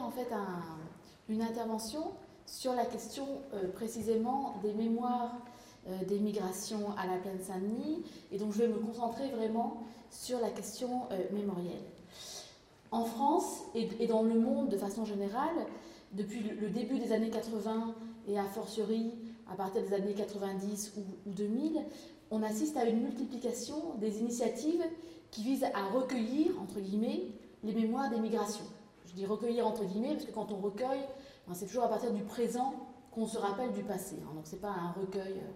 en fait une intervention sur la question précisément des mémoires des migrations à la plaine Saint-Denis, et donc je vais me concentrer vraiment sur la question mémorielle. En France et, dans le monde de façon générale, depuis le début des années 80 et a fortiori à partir des années 90 ou, 2000, on assiste à une multiplication des initiatives qui visent à recueillir, entre guillemets, les mémoires des migrations. Je dis recueillir entre guillemets parce que quand on recueille, ben, c'est toujours à partir du présent qu'on se rappelle du passé. Hein. donc ce n'est pas un recueil. Euh.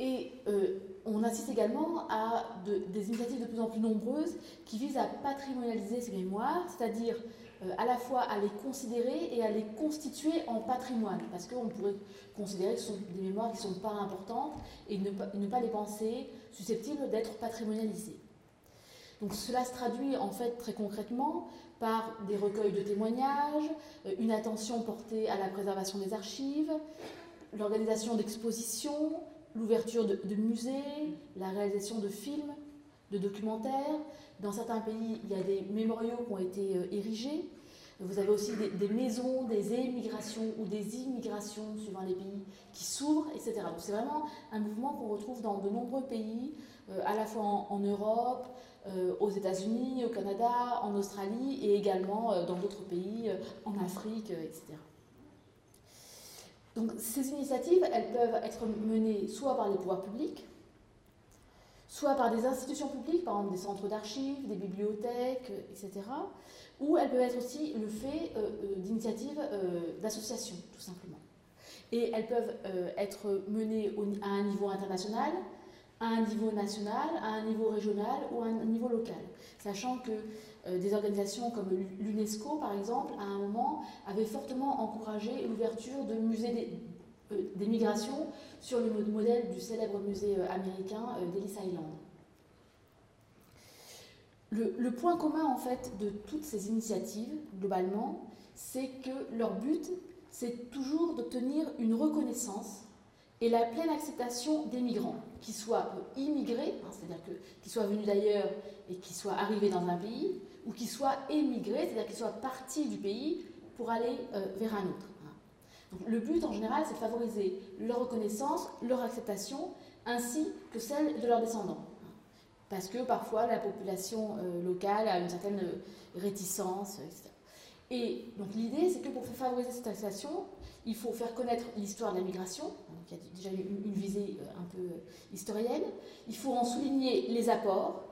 Et euh, on assiste également à des initiatives de plus en plus nombreuses qui visent à patrimonialiser ces mémoires, c'est-à-dire euh, à la fois à les considérer et à les constituer en patrimoine, parce qu'on pourrait considérer que ce sont des mémoires qui ne sont pas importantes et ne, ne pas les penser susceptibles d'être patrimonialisées. Cela se traduit en fait très concrètement par des recueils de témoignages, euh, une attention portée à la préservation des archives, l'organisation d'expositions, l'ouverture de, musées, la réalisation de films, de documentaires. Dans certains pays, il y a des mémoriaux qui ont été euh, érigés. Vous avez aussi des, maisons, des émigrations ou des immigrations suivant les pays qui s'ouvrent, etc. Donc c'est vraiment un mouvement qu'on retrouve dans de nombreux pays, euh, à la fois en, Europe, aux États-Unis, au Canada, en Australie et également dans d'autres pays, en Afrique, etc. Donc ces initiatives, elles peuvent être menées soit par les pouvoirs publics, soit par des institutions publiques, par exemple des centres d'archives, des bibliothèques, etc. Ou elles peuvent être aussi le fait euh, euh, d'initiatives euh, d'associations, tout simplement. Et elles peuvent être menées à un niveau international, à un niveau national, à un niveau régional ou à un niveau local. Sachant que euh, des organisations comme l'UNESCO, par exemple, à un moment, avaient fortement encouragé l'ouverture de musées euh, des, migrations sur le modèle du célèbre musée euh, américain d'Ellis Island. Le, le, point commun, en fait, de toutes ces initiatives, globalement, c'est que leur but, c'est toujours d'obtenir une reconnaissance et la pleine acceptation des migrants, qu'ils soient immigrés, hein, c'est-à-dire qu'ils soient venus d'ailleurs et qu'ils soient arrivés dans un pays, ou qu'ils soient émigrés, c'est-à-dire qu'ils soient partis du pays pour aller euh, vers un autre. Donc, le but en général, c'est de favoriser leur reconnaissance, leur acceptation, ainsi que celle de leurs descendants. Parce que parfois la population euh, locale a une certaine euh, réticence, etc. Et donc l'idée, c'est que pour favoriser cette acceptation, il faut faire connaître l'histoire de la migration, donc il y a déjà une, une visée un peu historienne, il faut en souligner les apports,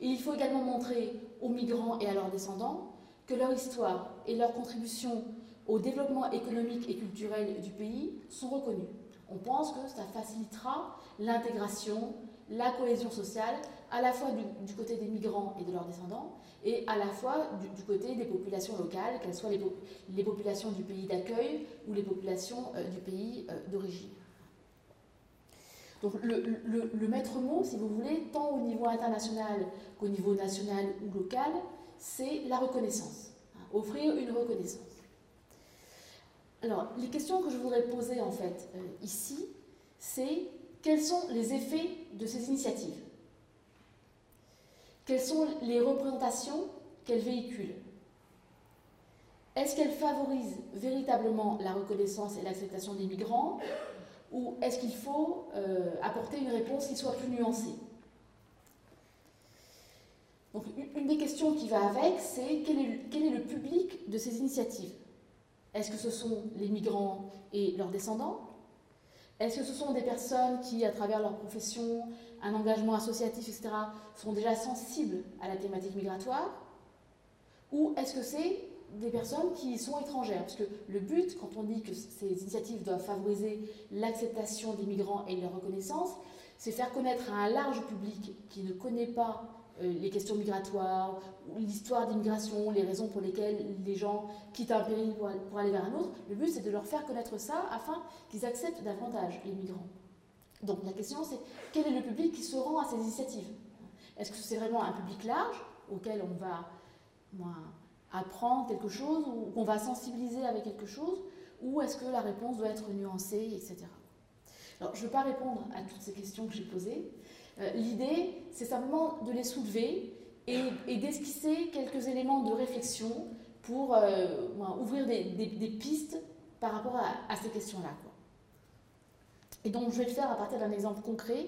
et il faut également montrer aux migrants et à leurs descendants que leur histoire et leur contribution au développement économique et culturel du pays sont reconnues. On pense que ça facilitera l'intégration, la cohésion sociale, à la fois du, côté des migrants et de leurs descendants, et à la fois du, côté des populations locales, qu'elles soient les, populations du pays d'accueil ou les populations euh, du pays euh, d'origine. Donc le, maître mot, si vous voulez, tant au niveau international qu'au niveau national ou local, c'est la reconnaissance. Hein, offrir une reconnaissance. Alors, les questions que je voudrais poser en fait euh, ici, c'est quels sont les effets de ces initiatives? Quelles sont les représentations qu'elles véhiculent Est-ce qu'elles favorisent véritablement la reconnaissance et l'acceptation des migrants ou est-ce qu'il faut euh, apporter une réponse qui soit plus nuancée Donc, une des questions qui va avec, c'est quel, est le public de ces initiatives? Est-ce que ce sont les migrants et leurs descendants? Est-ce que ce sont des personnes qui, à travers leur profession, un engagement associatif, etc., sont déjà sensibles à la thématique migratoire? Ou est-ce que c'est des personnes qui sont étrangères? Parce que le but, quand on dit que ces initiatives doivent favoriser l'acceptation des migrants et leur reconnaissance, c'est faire connaître à un large public qui ne connaît pas les questions migratoires, l'histoire d'immigration, les raisons pour lesquelles les gens quittent un pays pour, aller vers un autre. Le but, c'est de leur faire connaître ça afin qu'ils acceptent davantage les migrants. Donc la question, c'est quel est le public qui se rend à ces initiatives? Est-ce que c'est vraiment un public large auquel on va apprendre quelque chose ou qu'on va sensibiliser avec quelque chose ou est-ce que la réponse doit être nuancée, etc. Alors, je ne vais pas répondre à toutes ces questions que j'ai posées. Euh, l'idée, c'est simplement de les soulever et, d'esquisser quelques éléments de réflexion pour ouvrir des, pistes par rapport à, ces questions-là. Et donc je vais le faire à partir d'un exemple concret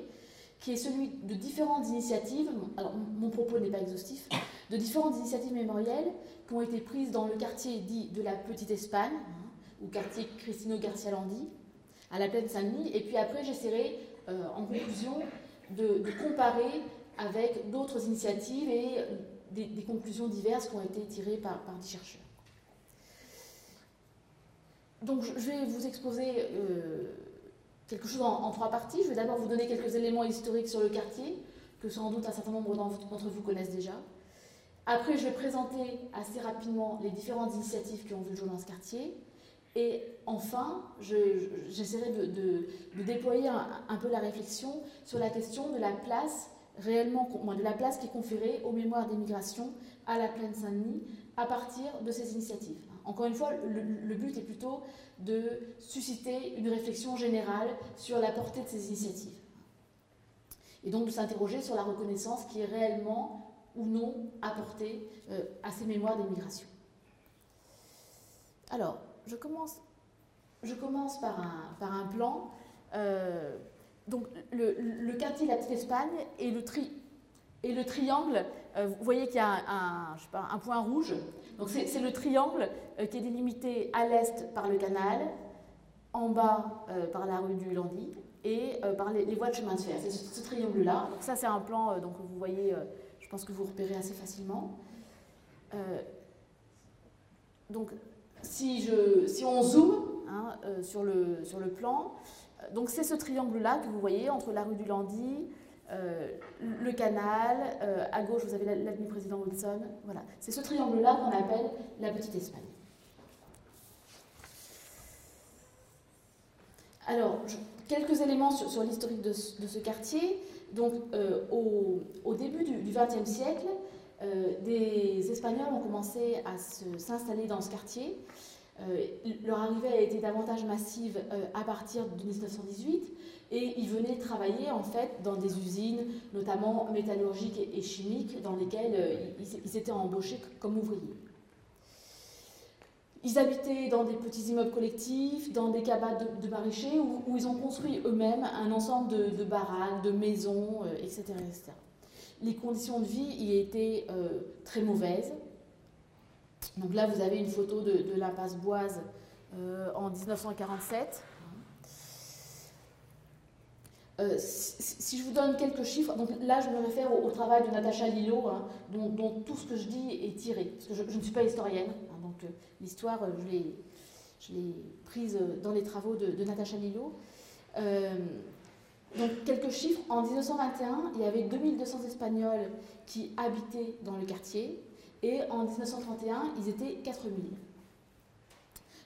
qui est celui de différentes initiatives, alors mon propos n'est pas exhaustif, de différentes initiatives mémorielles qui ont été prises dans le quartier dit de la Petite Espagne, hein, ou quartier Cristino Garcia Landi, à la plaine Saint-Denis, et puis après j'essaierai euh, en conclusion de, comparer avec d'autres initiatives et euh, des, conclusions diverses qui ont été tirées par, des chercheurs. Donc je vais vous exposer euh, quelque chose en, trois parties. Je vais d'abord vous donner quelques éléments historiques sur le quartier, que sans doute un certain nombre d'entre vous connaissent déjà. Après, je vais présenter assez rapidement les différentes initiatives qui ont vu le jour dans ce quartier. Et enfin, j'essaierai de, déployer un, peu la réflexion sur la question de la place réellement, de la place qui est conférée aux mémoires des migrations à la plaine Saint-Denis à partir de ces initiatives. Encore une fois, le, but est plutôt de susciter une réflexion générale sur la portée de ces initiatives. Et donc de s'interroger sur la reconnaissance qui est réellement ou non apportée euh, à ces mémoires des migrations. Alors, je commence, je commence par, un, plan. Euh, donc, le, quartier de la Petite Espagne et le, triangle, euh, vous voyez qu'il y a un, point rouge. Donc, c'est le triangle euh, qui est délimité à l'est par le canal, en bas par la rue du Landy et par les, voies de chemin de fer. C'est ce, triangle-là. Ça, c'est un plan, donc vous voyez, je pense que vous repérez assez facilement. donc, si, je, on zoome hein, euh, sur, le, sur plan, euh, donc c'est ce triangle-là que vous voyez entre la rue du Landy, euh, le canal, à gauche vous avez l'avenue Président Wilson, voilà. C'est ce triangle-là qu'on appelle la Petite Espagne. Alors, quelques éléments sur, l'historique de, ce quartier. Donc, au, au, début du XXe siècle, euh, des Espagnols ont commencé à s'installer dans ce quartier. Euh, leur arrivée a été davantage massive euh, à partir de 1918 et ils venaient travailler en fait dans des usines, notamment métallurgiques et, chimiques, dans lesquelles ils, étaient embauchés comme ouvriers. Ils habitaient dans des petits immeubles collectifs, dans des cabanes de, maraîchers, où, ils ont construit eux-mêmes un ensemble de, baraques, de maisons, etc les conditions de vie y étaient euh, très mauvaises. Donc là, vous avez une photo de, l'impasse Boise euh, en 1947. Euh, si, je vous donne quelques chiffres, donc là je me réfère au, travail de Natacha Lillo, hein, dont, tout ce que je dis est tiré, parce que je, ne suis pas historienne, hein, donc l'histoire je l'ai prise dans les travaux de, de Natacha Lillo. Donc quelques chiffres, en 1921, il y avait 2200 Espagnols qui habitaient dans le quartier et en 1931, ils étaient 4000.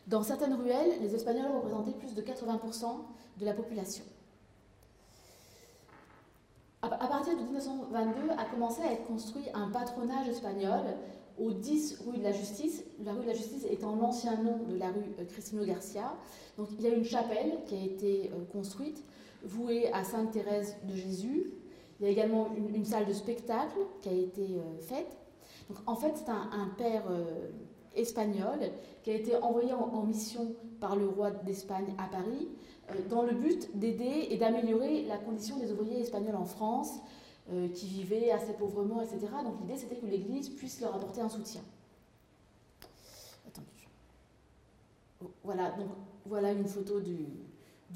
Dans certaines ruelles, les Espagnols représentaient plus de 80% de la population. À partir de 1922 a commencé à être construit un patronage espagnol au 10 rue de la Justice, la rue de la Justice étant l'ancien nom de la rue euh, Cristino Garcia. Donc il y a une chapelle qui a été euh, construite vouée à Sainte Thérèse de Jésus. Il y a également une, salle de spectacle qui a été euh, faite. Donc, en fait, c'est un, père euh, espagnol qui a été envoyé en, mission par le roi d'Espagne à Paris euh, dans le but d'aider et d'améliorer la condition des ouvriers espagnols en France qui vivaient assez pauvrement, etc. Donc l'idée, c'était que l'Église puisse leur apporter un soutien. Attendez. Voilà, donc voilà une photo du,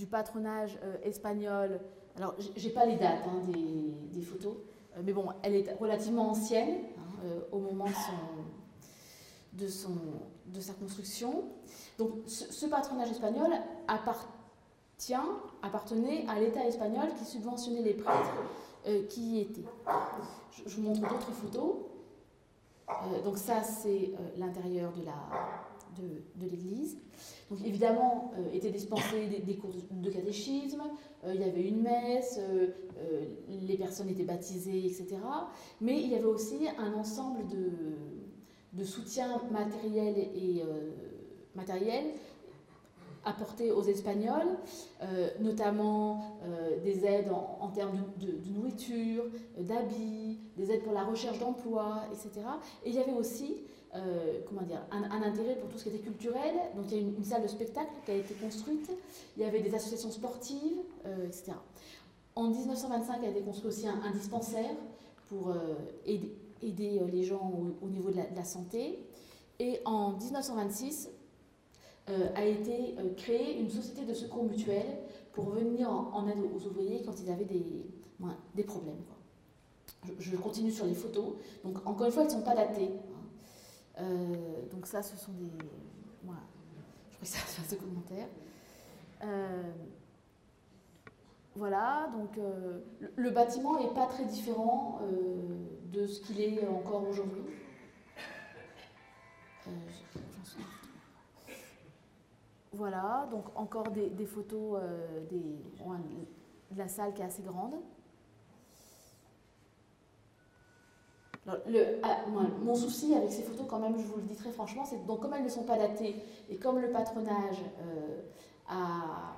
du patronage euh, espagnol. Alors, j'ai pas les dates hein, des, photos, euh, mais bon, elle est relativement ancienne hein, euh, au moment de, son, de, sa construction. Donc, ce, patronage espagnol appartient, appartenait à l'État espagnol qui subventionnait les prêtres qui y étaient. Je, vous montre d'autres photos. donc, ça, c'est l'intérieur de la, de, l'église. Donc évidemment, euh, étaient dispensés des, cours de catéchisme, euh, il y avait une messe, euh, les personnes étaient baptisées, etc. Mais il y avait aussi un ensemble de, de soutien matériel et matériel apportées aux Espagnols, notamment des aides en, termes de, nourriture, d'habits, des aides pour la recherche d'emploi, etc. Et il y avait aussi comment dire, un, intérêt pour tout ce qui était culturel. Donc il y a une, salle de spectacle qui a été construite, il y avait des associations sportives, etc. En 1925 a été construit aussi un, dispensaire pour aider, aider, les gens au, niveau de la santé. Et en 1926, euh, a été euh, créée une société de secours mutuel pour venir en, aide aux ouvriers quand ils avaient des problèmes. Je, continue sur les photos. Donc, encore une fois, elles ne sont pas datées. Euh, donc, ça, ce sont des. Voilà. Je crois que ça faire ce commentaire. voilà, donc le, le, bâtiment n'est pas très différent de ce qu'il est encore aujourd'hui. Voilà, donc encore des, photos euh, de la salle qui est assez grande. Ah, mon souci avec ces photos, quand même, je vous le dis très franchement, c'est que comme elles ne sont pas datées et comme le patronage euh, a,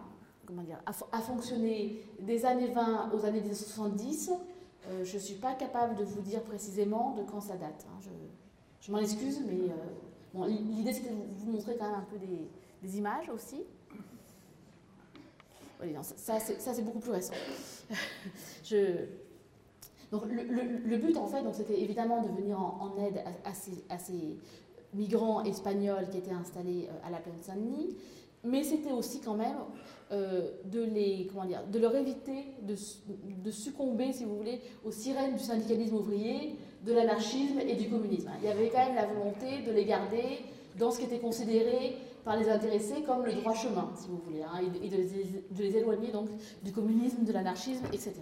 fonctionné des années 20 aux années 1970, euh, je ne suis pas capable de vous dire précisément de quand ça date. Hein. Je, m'en excuse, mais l'idée c'était de vous montrer quand même un peu des, images aussi. ça, c'est beaucoup plus récent. Je... Donc, le, but, en fait, c'était évidemment de venir en, aide à, ces, migrants espagnols qui étaient installés euh, à la plaine Saint-Denis, mais c'était aussi quand même euh, de, les, comment dire, de leur éviter de, de, succomber, si vous voulez, aux sirènes du syndicalisme ouvrier, de l'anarchisme et du communisme. Il y avait quand même la volonté de les garder dans ce qui était considéré par les intéressés comme le droit chemin, si vous voulez, hein, et, de, les, éloigner donc du communisme, de l'anarchisme, etc.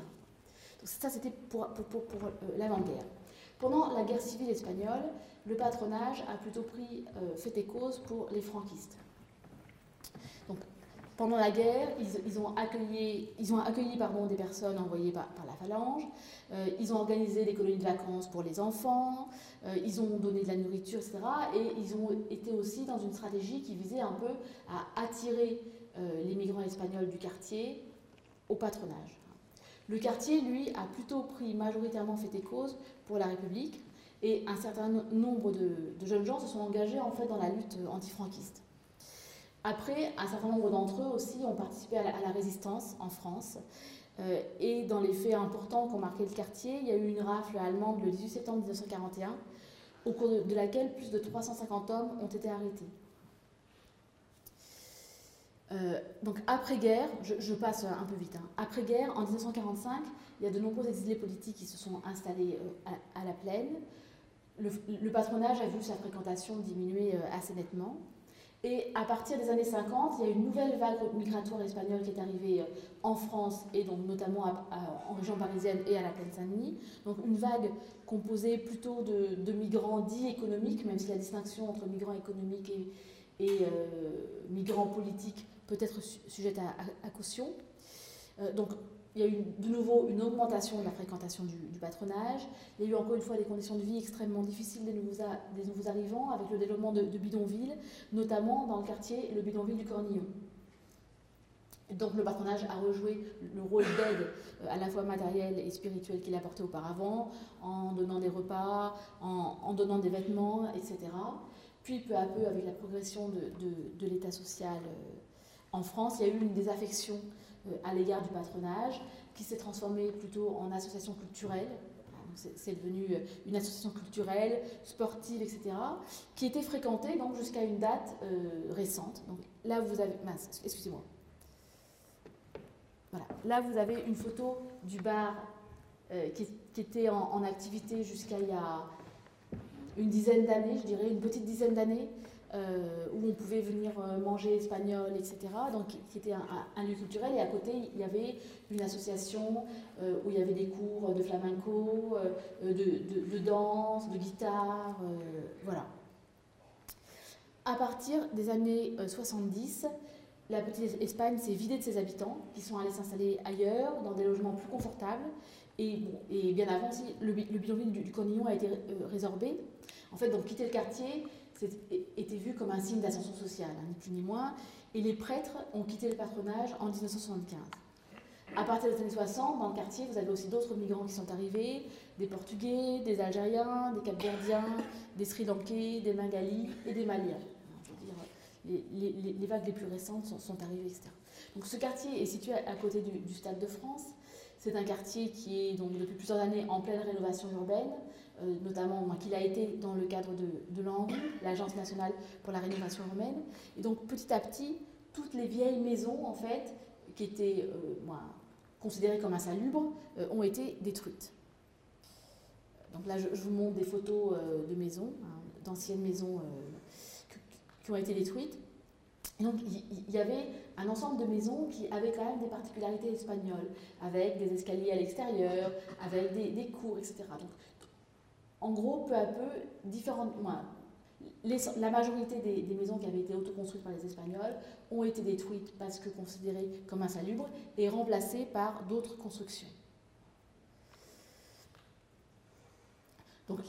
Ça, c'était pour, pour, euh, l'avant-guerre. Pendant la guerre civile espagnole, le patronage a plutôt pris euh, fait et cause pour les franquistes. Donc, pendant la guerre, ils, ont accueilli, pardon, des personnes envoyées par, la phalange, euh, ils ont organisé des colonies de vacances pour les enfants, euh, ils ont donné de la nourriture, etc. Et ils ont été aussi dans une stratégie qui visait un peu à attirer les migrants espagnols du quartier au patronage. Le quartier, lui, a plutôt pris majoritairement fait et cause pour la République, et un certain nombre de, jeunes gens se sont engagés en fait dans la lutte antifranquiste. Après, un certain nombre d'entre eux aussi ont participé à la, résistance en France. Euh, et dans les faits importants qui ont marqué le quartier, il y a eu une rafle allemande le 18 septembre 1941, au cours de, laquelle plus de 350 hommes ont été arrêtés. Euh, donc après-guerre, je, passe un peu vite, hein. après-guerre, en 1945, il y a de nombreux exilés politiques qui se sont installés euh, à, la plaine. Le, patronage a vu sa fréquentation diminuer assez nettement. Et à partir des années 50, il y a une nouvelle vague migratoire espagnole qui est arrivée euh, en France et donc notamment en région parisienne et à la plaine Saint-Denis. Donc une vague composée plutôt de, migrants dits économiques, même si la distinction entre migrants économiques et, euh, migrants politiques peut être sujette à, caution. Euh, donc il y a eu de nouveau une augmentation de la fréquentation du, patronage. Il y a eu encore une fois des conditions de vie extrêmement difficiles des nouveaux, arrivants, avec le développement de, bidonvilles, notamment dans le quartier, le bidonville du Cornillon. Donc le patronage a rejoué le rôle d'aide euh, à la fois matériel et spirituel qu'il apportait auparavant, en donnant des repas, en, donnant des vêtements, etc. Puis peu à peu, avec la progression de, de l'état social euh, en France, il y a eu une désaffection euh, à l'égard du patronage, qui s'est transformée plutôt en association culturelle. C'est devenu euh, une association culturelle, sportive, etc., qui était fréquentée donc jusqu'à une date euh, récente. Donc là, vous avez, excusez-moi. Voilà, là vous avez une photo du bar qui, était en, en activité jusqu'à il y a une dizaine d'années, je dirais, une petite dizaine d'années, euh, où on pouvait venir euh, manger espagnol, etc. Donc, qui était un, lieu culturel. Et à côté, il y avait une association euh, où il y avait des cours de flamenco, de, danse, de guitare, voilà. À partir des années 70, la petite Espagne s'est vidée de ses habitants, qui sont allés s'installer ailleurs, dans des logements plus confortables. Et, et bien avant, le, le bidonville du, du Cornillon a été résorbé. En fait, donc quitter le quartier, était vu comme un signe d'ascension sociale, hein, ni plus ni moins, et les prêtres ont quitté le patronage en 1975. À partir des années 60, dans le quartier, vous avez aussi d'autres migrants qui sont arrivés, des Portugais, des Algériens, des Capverdiens, des Sri Lankais, des Bengalis et des Maliens. les, les, vagues les plus récentes sont, arrivées, etc. Donc ce quartier est situé à, côté du, Stade de France. C'est un quartier qui est donc depuis plusieurs années en pleine rénovation urbaine, euh, notamment qu'il a été dans le cadre de, de l'ANRU, l'Agence nationale pour la rénovation urbaine. Et donc petit à petit, toutes les vieilles maisons en fait qui étaient euh, considérées comme insalubres euh, ont été détruites. Donc là, je, vous montre des photos de maisons, hein, d'anciennes maisons qui ont été détruites. donc il y, avait un ensemble de maisons qui avaient quand même des particularités espagnoles, avec des escaliers à l'extérieur, avec des, cours, etc. Donc, en gros, peu à peu, différentes, la majorité des, maisons qui avaient été autoconstruites par les Espagnols ont été détruites parce que considérées comme insalubres et remplacées par d'autres constructions. Donc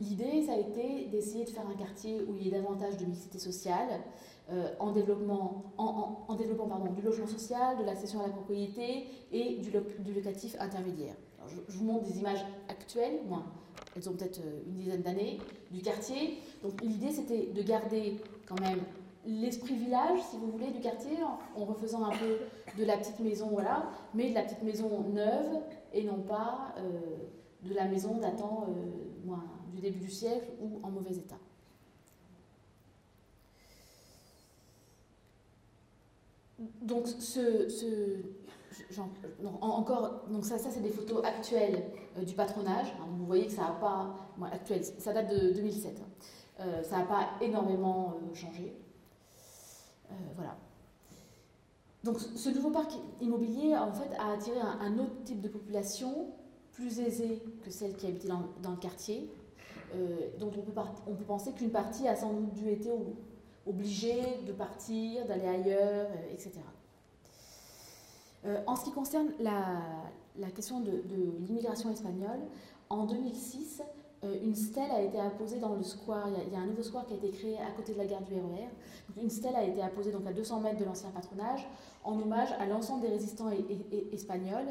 l'idée, ça a été d'essayer de faire un quartier où il y ait davantage de mixité sociale, euh, en, développement, en, développant pardon, du logement social, de l'accession à la propriété et du, locatif intermédiaire. je, je, vous montre des images actuelles, elles ont peut-être euh, une dizaine d'années, du quartier. Donc l'idée c'était de garder quand même l'esprit village, si vous voulez, du quartier, en refaisant un peu de la petite maison, voilà, mais de la petite maison neuve et non pas euh, de la maison datant euh, du début du siècle ou en mauvais état. Donc ce, encore, donc ça, ça c'est des photos actuelles euh, du patronage. Hein, vous voyez que ça n'a pas, ça date de 2007. Hein. Euh, ça n'a pas énormément euh, changé. voilà. Donc ce nouveau parc immobilier en fait a attiré un, autre type de population plus aisée que celle qui habitait dans, le quartier. peut, on peut penser qu'une partie a sans doute dû être obligée de partir, d'aller ailleurs, etc. Euh, en ce qui concerne la, question de, l'immigration espagnole, en 2006, euh, une stèle a été apposée dans le square. Il y, a, un nouveau square qui a été créé à côté de la gare du RER. E une stèle a été apposée donc à 200 mètres de l'ancien patronage en hommage à l'ensemble des résistants espagnols.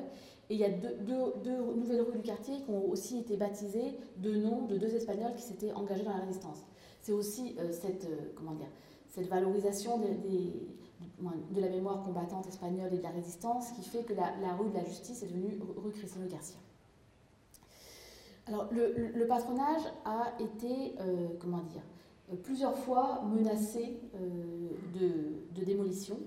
Et il y a deux, nouvelles rues du quartier qui ont aussi été baptisées de noms de deux Espagnols qui s'étaient engagés dans la résistance. C'est aussi euh, cette, comment dire, cette valorisation de la mémoire combattante espagnole et de la résistance, qui fait que la, rue de la justice est devenue rue Cristiano Garcia. Alors, le, patronage a été, euh, comment dire, plusieurs fois menacé euh, de, démolition.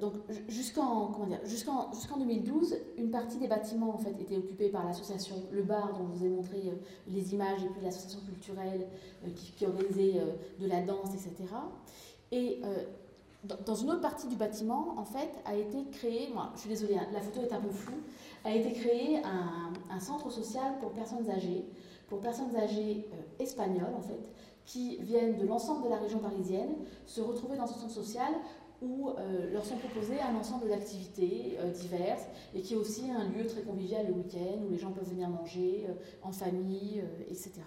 Donc, jusqu'en jusqu'en jusqu'en 2012, une partie des bâtiments en fait était occupée par l'association Le Bar, dont je vous ai montré les images, et puis l'association culturelle qui, qui, organisait de la danse, etc. Et dans une autre partie du bâtiment, en fait, a été créé, je suis désolée, hein, la photo est un peu floue, a été créé un, centre social pour personnes âgées, pour personnes âgées euh, espagnoles, en fait, qui viennent de l'ensemble de la région parisienne, se retrouver dans ce centre social où euh, leur sont proposées un ensemble d'activités euh, diverses et qui est aussi un lieu très convivial le week-end où les gens peuvent venir manger en famille, etc.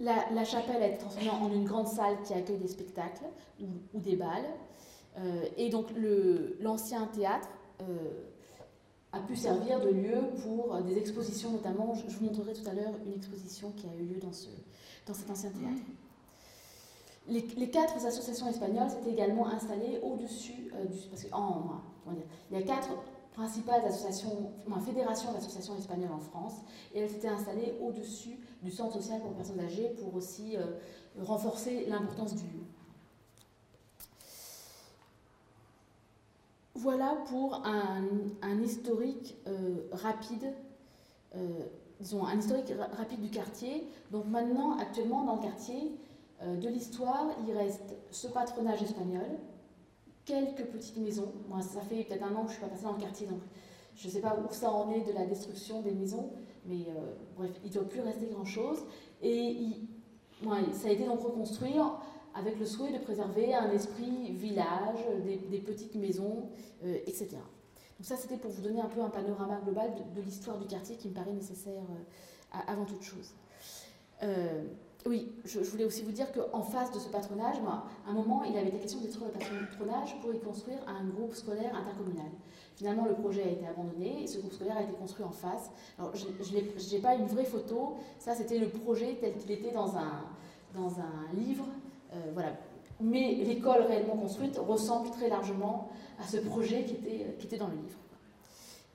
La, chapelle a été transformée en une grande salle qui accueille des spectacles ou, des balles. Euh, et donc l'ancien théâtre euh, a pu servir de lieu pour des expositions, notamment, je, vous montrerai tout à l'heure une exposition qui a eu lieu dans cet ancien théâtre. Les, quatre associations espagnoles s'étaient également installées au-dessus euh, du... Parce que, il y a quatre principales associations, fédérations d'associations espagnoles en France, et elles s'étaient installées au-dessus du centre social pour personnes âgées pour aussi euh, renforcer l'importance du lieu. Voilà pour un, historique euh, rapide, disons un historique rapide du quartier. Donc maintenant, actuellement, dans le quartier de l'histoire, il reste ce patronage espagnol, quelques petites maisons. Moi, ça fait peut-être un an que je ne suis pas passée dans le quartier, donc je ne sais pas où ça en est de la destruction des maisons, mais euh, bref, il ne doit plus rester grand-chose. Et ça a été donc reconstruit avec le souhait de préserver un esprit village, des, petites maisons, euh, etc. Donc ça, c'était pour vous donner un peu un panorama global de, l'histoire du quartier qui me paraît nécessaire euh, avant toute chose. Oui, je, voulais aussi vous dire qu'en face de ce patronage, à un moment, il avait été question de détruire le patronage pour y construire un groupe scolaire intercommunal. Finalement, le projet a été abandonné et ce groupe scolaire a été construit en face. Alors, je n'ai pas une vraie photo, ça c'était le projet tel qu'il était dans un, dans un livre. Euh, voilà. Mais l'école réellement construite ressemble très largement à ce projet qui était, qui était dans le livre.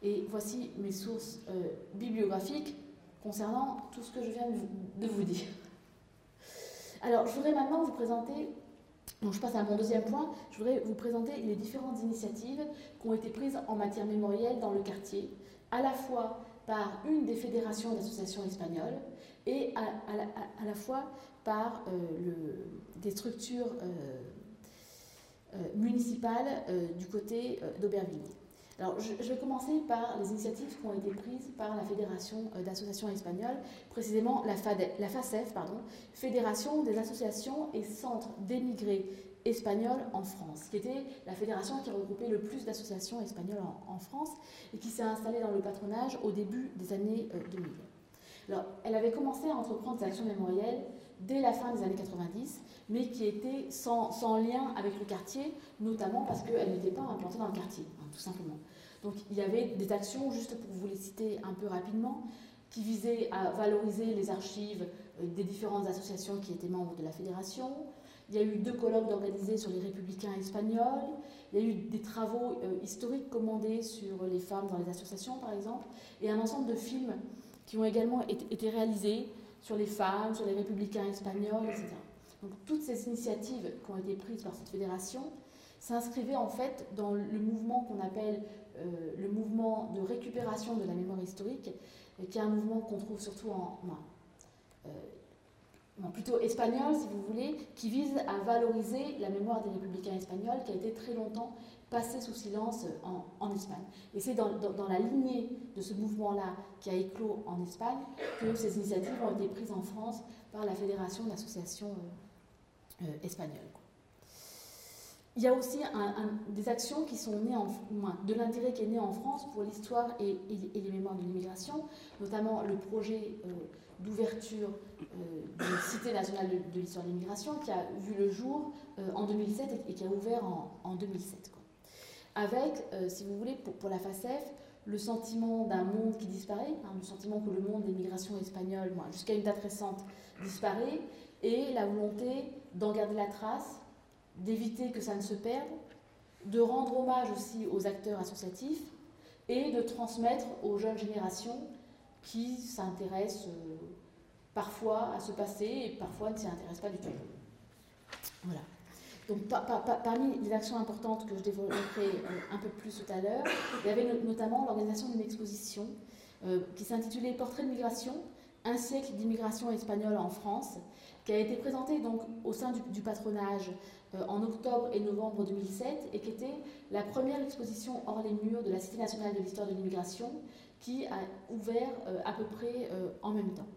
Et voici mes sources euh, bibliographiques concernant tout ce que je viens de vous dire. Alors, je voudrais maintenant vous présenter, donc je passe à mon deuxième point, je voudrais vous présenter les différentes initiatives qui ont été prises en matière mémorielle dans le quartier, à la fois par une des fédérations d'associations espagnoles et à, la, fois par euh, des structures euh, euh, municipales du côté d'Aubervilliers. Je, vais commencer par les initiatives qui ont été prises par la Fédération euh, d'associations espagnoles, précisément la, FACEF, Fédération des associations et centres d'émigrés espagnols en France, qui était la fédération qui regroupait le plus d'associations espagnoles en, France et qui s'est installée dans le patronage au début des années 2000. Euh, elle avait commencé à entreprendre des actions mémorielles dès la fin des années 90, mais qui étaient sans, lien avec le quartier, notamment parce qu'elle n'était pas implantée dans le quartier, hein, tout simplement. Donc il y avait des actions, juste pour vous les citer un peu rapidement, qui visaient à valoriser les archives euh, des différentes associations qui étaient membres de la fédération. Il y a eu deux colloques organisés sur les républicains espagnols. Il y a eu des travaux euh, historiques commandés sur les femmes dans les associations, par exemple, et un ensemble de films qui ont également été réalisés sur les femmes, sur les républicains espagnols, etc. Donc toutes ces initiatives qui ont été prises par cette fédération s'inscrivaient en fait dans le mouvement qu'on appelle euh, le mouvement de récupération de la mémoire historique, qui est un mouvement qu'on trouve surtout en, euh, plutôt espagnol, si vous voulez, qui vise à valoriser la mémoire des républicains espagnols, qui a été très longtemps passée sous silence en, Espagne. Et c'est dans, la lignée de ce mouvement-là qui a éclos en Espagne que ces initiatives ont été prises en France par la Fédération d'associations euh, espagnoles. Il y a aussi des actions qui sont nées en, de l'intérêt qui est né en France pour l'histoire et, les mémoires de l'immigration, notamment le projet euh, d'ouverture euh, de Cité nationale de, l'histoire de l'immigration qui a vu le jour euh, en 2007 et, qui a ouvert en, 2007. Avec, si vous voulez, pour, la FACEF, le sentiment d'un monde qui disparaît, hein, le sentiment que le monde des migrations espagnoles, jusqu'à une date récente, disparaît, et la volonté d'en garder la trace d'éviter que ça ne se perde, de rendre hommage aussi aux acteurs associatifs et de transmettre aux jeunes générations qui s'intéressent euh, parfois à ce passé et parfois ne s'y intéressent pas du tout. Voilà. Donc, parmi les actions importantes que je développerai euh, un peu plus tout à l'heure, il y avait notamment l'organisation d'une exposition euh, qui s'intitulait Portrait de migration, un siècle d'immigration espagnole en France, qui a été présentée au sein du patronage euh, en octobre et novembre 2007 et qui était la première exposition hors les murs de la Cité nationale de l'histoire de l'immigration qui a ouvert euh, à peu près euh, en même temps.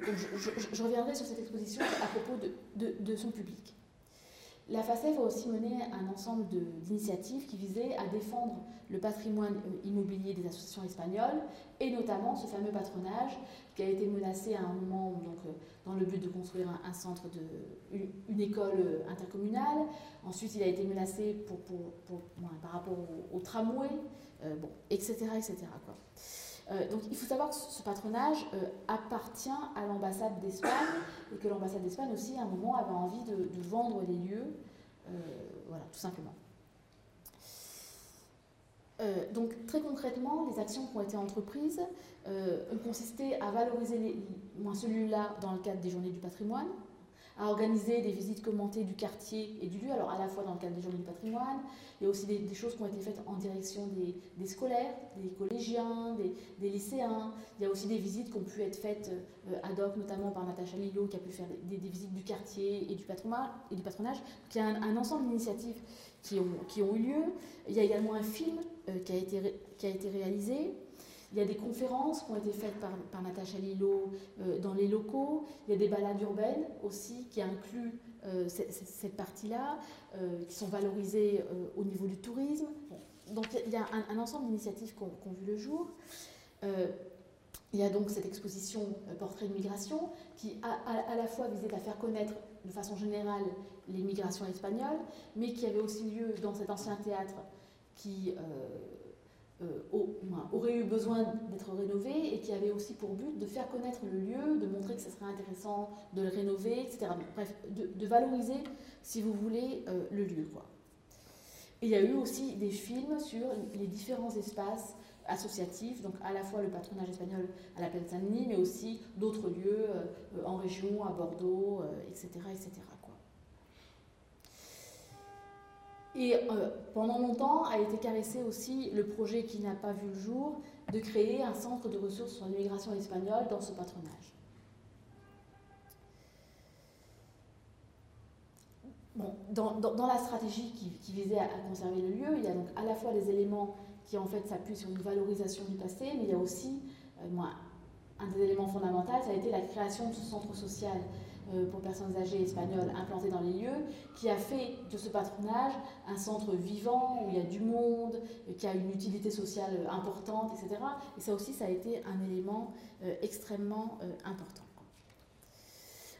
Je, reviendrai sur cette exposition à propos de son public. La FACEF a aussi mené un ensemble d'initiatives qui visaient à défendre le patrimoine euh, immobilier des associations espagnoles et notamment ce fameux patronage qui a été menacé à un moment donc, euh, dans le but de construire un, centre, de, une, école euh, intercommunale. Ensuite, il a été menacé par rapport au, tramway, bon, etc. etc. donc il faut savoir que ce patronage appartient à l'ambassade d'Espagne et que l'ambassade d'Espagne aussi à un moment avait envie de, vendre les lieux, voilà, tout simplement. Euh, donc très concrètement, les actions qui ont été entreprises euh, ont consisté à valoriser celui-là dans le cadre des journées du patrimoine, à organiser des visites commentées du quartier et du lieu, alors à la fois dans le cadre des journées du patrimoine, il y a aussi des, choses qui ont été faites en direction des, scolaires, des collégiens, des, lycéens, il y a aussi des visites qui ont pu être faites euh, ad hoc, notamment par Natacha Lillo qui a pu faire des, visites du quartier et du, patrimoine, et du patronage. Donc il y a un, ensemble d'initiatives qui ont, eu lieu. Il y a également un film euh, qui a été réalisé. Il y a des conférences qui ont été faites par, par Natacha Lillo euh, dans les locaux. Il y a des balades urbaines aussi qui incluent euh, cette, partie-là, qui sont valorisées au niveau du tourisme. Donc il y a un, ensemble d'initiatives qui ont, vu le jour. il y a donc cette exposition Portrait de migration qui a à la fois visé à faire connaître de façon générale les migrations espagnoles, mais qui avait aussi lieu dans cet ancien théâtre qui euh, euh, aurait eu besoin d'être rénové et qui avait aussi pour but de faire connaître le lieu, de montrer que ce serait intéressant de le rénover, etc. Bref, de, valoriser, si vous voulez, euh, le lieu. Il y a eu aussi des films sur les différents espaces associatifs, donc à la fois le patronage espagnol à la plaine Saint-Denis, mais aussi d'autres lieux en région, à Bordeaux, etc. etc. Et euh, pendant longtemps a été caressé aussi le projet qui n'a pas vu le jour de créer un centre de ressources sur l'immigration espagnole dans ce patronage. Bon, dans, la stratégie qui, visait à, conserver le lieu, il y a donc à la fois les éléments qui en fait s'appuient sur une valorisation du passé, mais il y a aussi, euh, moi, un des éléments fondamentaux, ça a été la création de ce centre social pour personnes âgées espagnoles implantées dans les lieux, qui a fait de ce patronage un centre vivant où il y a du monde, euh, qui a une utilité sociale importante, etc. Et ça aussi, ça a été un élément euh, extrêmement important.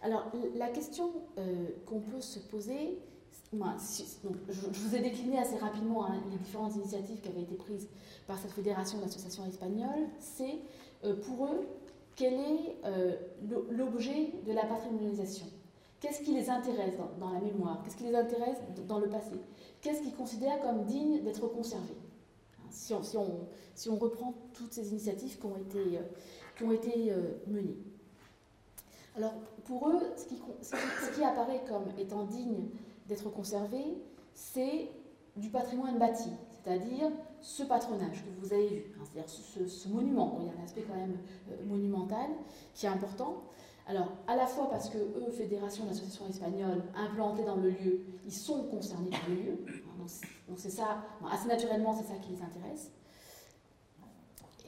Alors, la question qu'on peut se poser, moi, je, vous ai décliné assez rapidement hein, les différentes initiatives qui avaient été prises par cette fédération d'associations espagnoles, c'est pour eux quel est euh, l'objet de la patrimonialisation? Qu'est-ce qui les intéresse dans, la mémoire? Qu'est-ce qui les intéresse dans le passé? Qu'est-ce qu'ils considèrent comme digne d'être conservé? Hein, si on, reprend toutes ces initiatives qui ont été, euh, euh, menées. Alors, pour eux, ce qui apparaît comme étant digne d'être conservé, c'est du patrimoine bâti, c'est-à-dire ce patronage que vous avez vu, hein, c'est-à-dire ce, monument. Il y a un aspect quand même euh, monumental qui est important. Alors, à la fois parce que eux, Fédération d'associations espagnoles, implantés dans le lieu, ils sont concernés par le lieu. Hein, donc, c'est ça, assez naturellement, c'est ça qui les intéresse.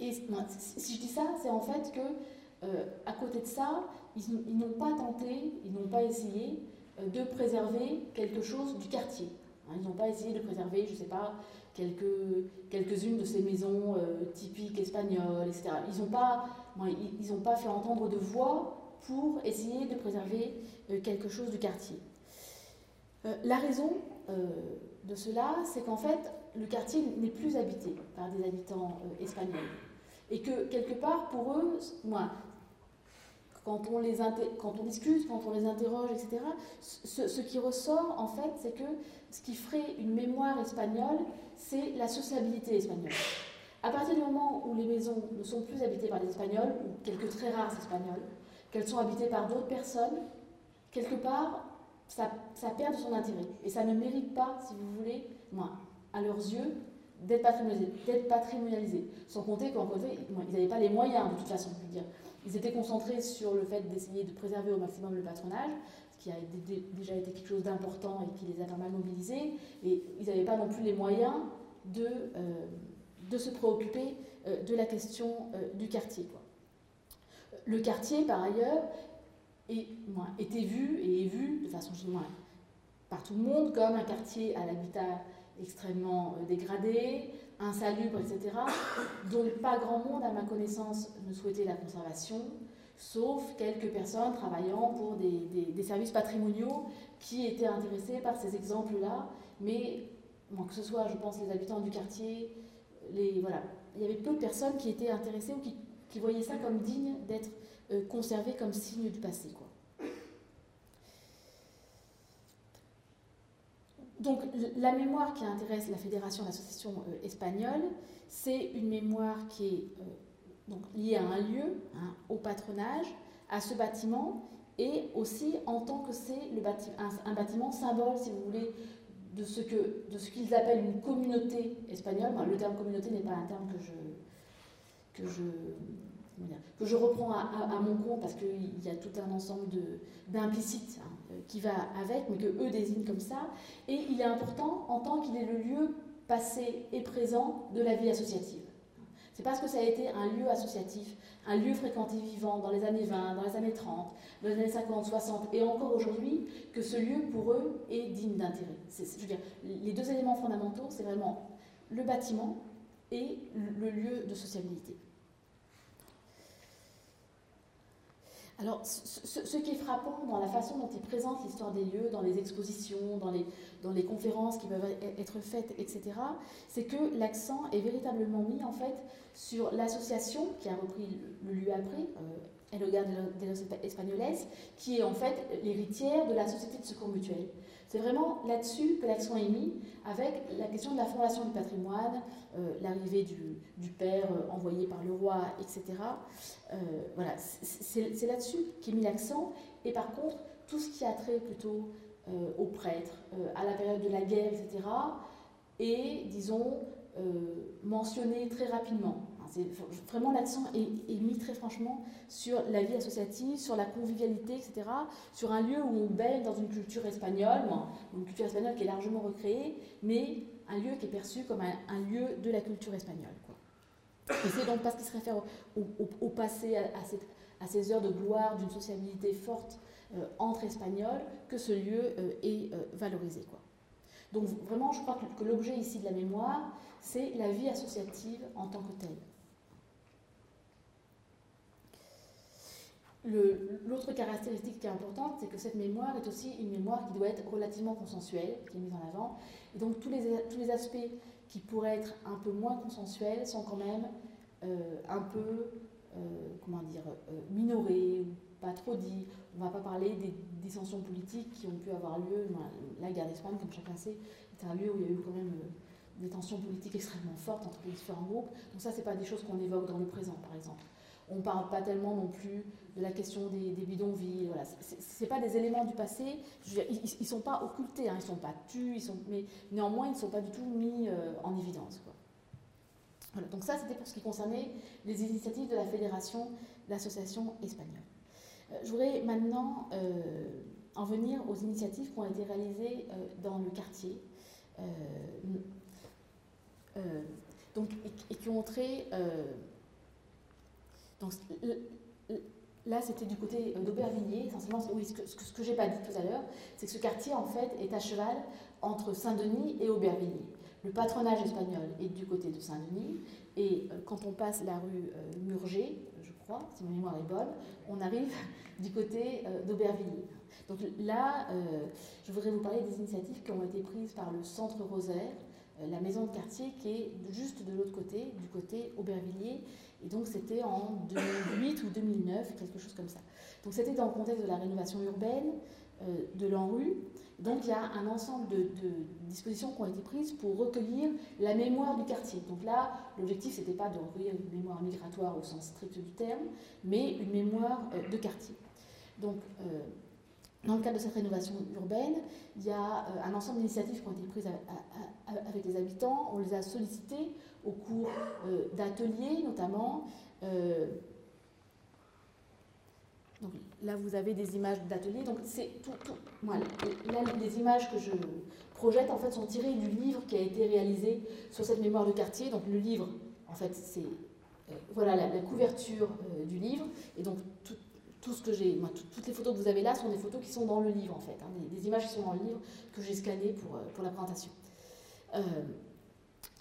Et si je dis ça, c'est en fait que, euh, à côté de ça, ils, n'ont pas tenté, ils n'ont pas essayé euh, de préserver quelque chose du quartier. Hein, ils n'ont pas essayé de préserver, je ne sais pas, quelques-unes de ces maisons euh, typiques espagnoles, etc. Ils n'ont pas, ils, pas fait entendre de voix pour essayer de préserver euh, quelque chose du quartier. Euh, la raison de cela, c'est qu'en fait, le quartier n'est plus habité par des habitants espagnols. Et que quelque part, pour eux, moi, quand on, les discute, quand on les interroge, etc., ce, qui ressort, en fait, c'est que ce qui ferait une mémoire espagnole, c'est la sociabilité espagnole. À partir du moment où les maisons ne sont plus habitées par les Espagnols, ou quelques très rares Espagnols, qu'elles sont habitées par d'autres personnes, quelque part, ça, perd de son intérêt. Et ça ne mérite pas, si vous voulez, moi, à leurs yeux, d'être patrimonialisé, patrimonialisé. Sans compter qu'en côté, ils n'avaient pas les moyens, de toute façon, veux dire. Ils étaient concentrés sur le fait d'essayer de préserver au maximum le patronage, ce qui a déjà été quelque chose d'important et qui les a mal mobilisés. Et ils n'avaient pas non plus les moyens de, euh, de se préoccuper euh, de la question euh, du quartier. Le quartier, par ailleurs, était vu et est vu de façon générale par tout le monde comme un quartier à l'habitat extrêmement dégradé, insalubre, etc., dont pas grand monde, à ma connaissance, ne souhaitait la conservation, sauf quelques personnes travaillant pour des, services patrimoniaux qui étaient intéressés par ces exemples-là, mais que ce soit, je pense, les habitants du quartier, les, voilà, il y avait peu de personnes qui étaient intéressées ou qui, voyaient ça comme digne d'être euh, conservé comme signe du passé. Quoi. Donc la mémoire qui intéresse la Fédération d'associations euh, espagnoles, c'est une mémoire qui est euh, liée à un lieu, hein, au patronage, à ce bâtiment, et aussi en tant que c'est un, bâtiment symbole, si vous voulez, de ce que qu'ils appellent une communauté espagnole. le terme communauté n'est pas un terme que je reprends à, mon compte parce qu'il y a tout un ensemble d'implicites hein, qui va avec, mais que eux désignent comme ça. Et il est important en tant qu'il est le lieu passé et présent de la vie associative. C'est parce que ça a été un lieu associatif, un lieu fréquenté vivant dans les années 20, dans les années 30, dans les années 50, 60 et encore aujourd'hui que ce lieu pour eux est digne d'intérêt. Je veux dire, les deux éléments fondamentaux, c'est vraiment le bâtiment et le lieu de sociabilité. Alors, ce, qui est frappant dans la façon dont il présente l'histoire des lieux, dans les expositions, dans les, conférences qui peuvent être faites, etc., c'est que l'accent est véritablement mis en fait sur l'association qui a repris le, lieu après, euh, El Hogar de los qui est en fait l'héritière de la Société de secours mutuel. C'est vraiment là-dessus que l'accent est mis, avec la question de la fondation du patrimoine, euh, l'arrivée du, père euh, envoyé par le roi, etc. Euh, voilà, c'est là-dessus qu'est mis l'accent. Et par contre, tout ce qui a trait plutôt aux prêtres, à la période de la guerre, etc., est, disons, mentionné très rapidement vraiment l'accent est, mis très franchement sur la vie associative, sur la convivialité, etc. Sur un lieu où on baigne dans une culture espagnole, une culture espagnole qui est largement recréée, mais un lieu qui est perçu comme un, lieu de la culture espagnole. Et c'est donc parce qu'il se réfère au, passé, à, ces heures de gloire d'une sociabilité forte euh, entre Espagnols, que ce lieu euh, est euh, valorisé. Donc vraiment, je crois que l'objet ici de la mémoire, c'est la vie associative en tant que telle. L'autre caractéristique qui est importante, c'est que cette mémoire est aussi une mémoire qui doit être relativement consensuelle, qui est mise en avant. Et donc tous les, aspects qui pourraient être un peu moins consensuels sont quand même euh, un peu, euh, comment dire, euh, minorés, pas trop dits. On ne va pas parler des dissensions politiques qui ont pu avoir lieu. La guerre d'Espagne, comme chacun sait, est un lieu où il y a eu quand même des tensions politiques extrêmement fortes entre les différents groupes. Donc ça, ce n'est pas des choses qu'on évoque dans le présent, par exemple. On ne parle pas tellement non plus de la question des, bidonvilles. Voilà. Ce pas des éléments du passé, ils ne sont pas occultés, hein. ils ne sont pas tus, ils sont, mais néanmoins ils ne sont pas du tout mis euh, en évidence. Donc ça, c'était pour ce qui concernait les initiatives de la Fédération d'associations espagnoles. Euh, je voudrais maintenant euh, en venir aux initiatives qui ont été réalisées dans le quartier. donc, et, qui ont trait donc, là, c'était du côté euh, d'Aubervilliers, ce que, ce que, j'ai pas dit tout à l'heure, c'est que ce quartier, en fait, est à cheval entre Saint-Denis et Aubervilliers. Le patronage espagnol est du côté de Saint-Denis, et euh, quand on passe la rue euh, Murger, je crois, si ma mémoire est bonne, on arrive du côté d'Aubervilliers. Donc là, je voudrais vous parler des initiatives qui ont été prises par le Centre Rosaire, la maison de quartier qui est juste de l'autre côté, du côté Aubervilliers, et donc c'était en 2008 ou 2009, quelque chose comme ça. Donc c'était dans le contexte de la rénovation urbaine euh, de l'ANRU. Donc il y a un ensemble de, dispositions qui ont été prises pour recueillir la mémoire du quartier. Donc là, l'objectif n'était pas de recueillir une mémoire migratoire au sens strict du terme, mais une mémoire euh, de quartier. Donc euh, dans le cadre de cette rénovation urbaine, il y a un ensemble d'initiatives qui ont été prises avec les habitants. On les a sollicités au cours euh, d'ateliers notamment. Euh, donc là, vous avez des images d'ateliers. Donc c'est tout. Là, les images que je projette en fait sont tirées du livre qui a été réalisé sur cette mémoire de quartier. Donc le livre, en fait, c'est euh, voilà la, couverture du livre. Et donc tout ce que j'ai, toutes les photos que vous avez là sont des photos qui sont dans le livre en fait, hein, des, images qui sont dans le livre que j'ai scannées pour, pour la présentation.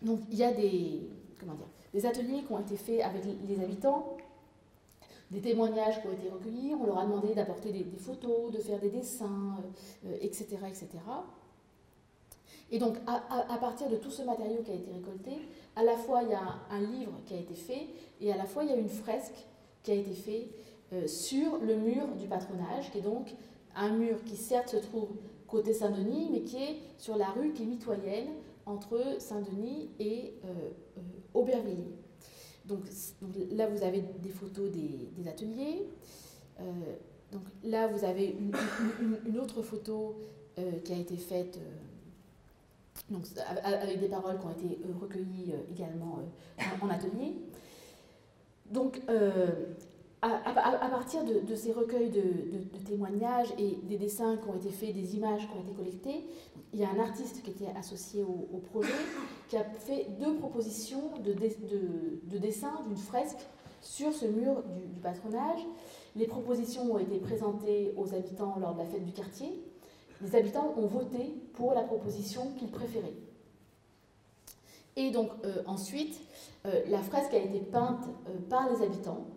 Donc il y a des, comment dire, des ateliers qui ont été faits avec les habitants, des témoignages qui ont été recueillis, on leur a demandé d'apporter des, photos, de faire des dessins, etc., euh, etc. Et donc à, partir de tout ce matériau qui a été récolté, à la fois il y a un livre qui a été fait et à la fois il y a une fresque qui a été faite euh, sur le mur du patronage, qui est donc un mur qui certes se trouve côté Saint-Denis, mais qui est sur la rue qui est mitoyenne, entre Saint-Denis et euh, euh, Aubervilliers. Donc, là, vous avez des photos des, ateliers. Euh, donc là, vous avez une, autre photo qui a été faite donc, avec des paroles qui ont été recueillies également en, atelier. Donc, à, partir de, ces recueils de, témoignages et des dessins qui ont été faits, des images qui ont été collectées, il y a un artiste qui était associé au, projet qui a fait deux propositions de, de dessin d'une fresque sur ce mur du, patronage. Les propositions ont été présentées aux habitants lors de la fête du quartier. Les habitants ont voté pour la proposition qu'ils préféraient. Et donc euh, ensuite, euh, la fresque a été peinte euh, par les habitants.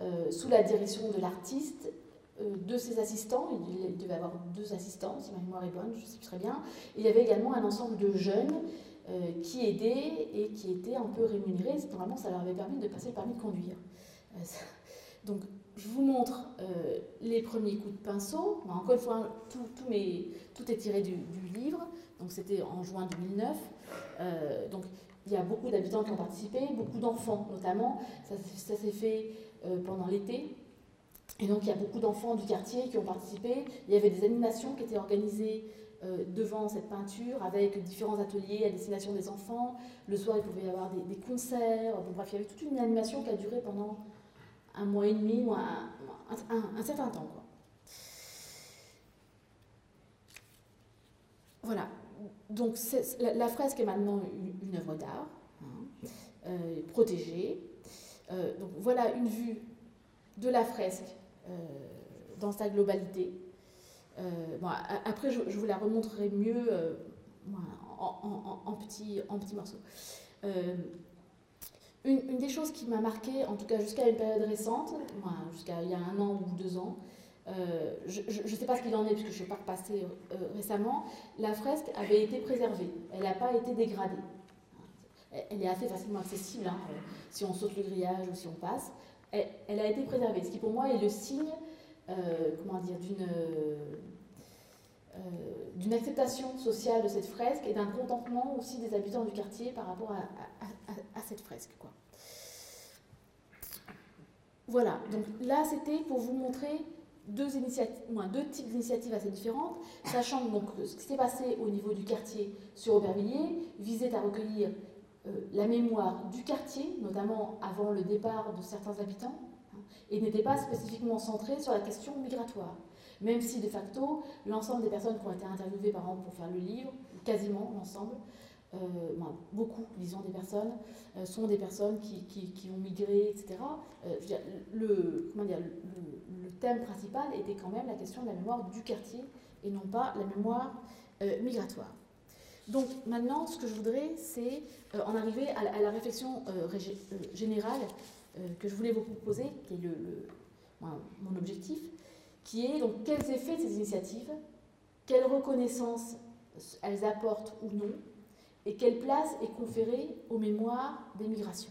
Euh, sous la direction de l'artiste de ses assistants, il, devait avoir deux assistants, si ma mémoire est bonne, je sais très bien. il y avait également un ensemble de jeunes qui aidaient et qui étaient un peu rémunérés. Normalement, ça leur avait permis de passer le permis de conduire. donc, je vous montre les premiers coups de pinceau. encore une fois, tout, est tiré du, livre. Donc, c'était en juin 2009. donc, il y a beaucoup d'habitants qui ont participé, beaucoup d'enfants notamment. Ça, s'est fait pendant l'été. Et donc il y a beaucoup d'enfants du quartier qui ont participé. Il y avait des animations qui étaient organisées euh, devant cette peinture avec différents ateliers à destination des enfants. Le soir, il pouvait y avoir des, concerts. Bon, bref, il y avait toute une animation qui a duré pendant un mois et demi ou un, certain temps. Voilà. Donc la, fresque est maintenant une, œuvre d'art, hein, euh, protégée. Euh, donc voilà une vue de la fresque euh, dans sa globalité. Euh, bon, après, je, vous la remontrerai mieux en, petits, morceaux. Une, des choses qui m'a marqué, en tout cas jusqu'à une période récente, jusqu'à il y a un an ou deux ans, je ne sais pas ce qu'il en est puisque je ne suis pas repassée récemment, la fresque avait été préservée, elle n'a pas été dégradée. Elle est assez facilement accessible hein, si on saute le grillage ou si on passe elle, a été préservée, ce qui pour moi est le signe, euh, comment dire, euh, d'une acceptation sociale de cette fresque et d'un contentement aussi des habitants du quartier par rapport à, cette fresque. Quoi. Voilà, donc là c'était pour vous montrer deux, types d'initiatives assez différentes, sachant donc ce qui s'est passé au niveau du quartier sur Aubervilliers visait à recueillir la mémoire du quartier, notamment avant le départ de certains habitants, hein, et n'était pas spécifiquement centrée sur la question migratoire. Même si, de facto, l'ensemble des personnes qui ont été interviewées par an pour faire le livre, quasiment l'ensemble, euh, beaucoup, disons, des personnes, euh, sont des personnes qui, ont migré, etc. le, thème principal était quand même la question de la mémoire du quartier et non pas la mémoire migratoire. Donc maintenant, ce que je voudrais, c'est euh, en arriver à, la réflexion euh, euh, générale que je voulais vous proposer, qui est mon objectif, qui est donc quels effets ces initiatives, quelle reconnaissance elles apportent ou non, et quelle place est conférée aux mémoires des migrations.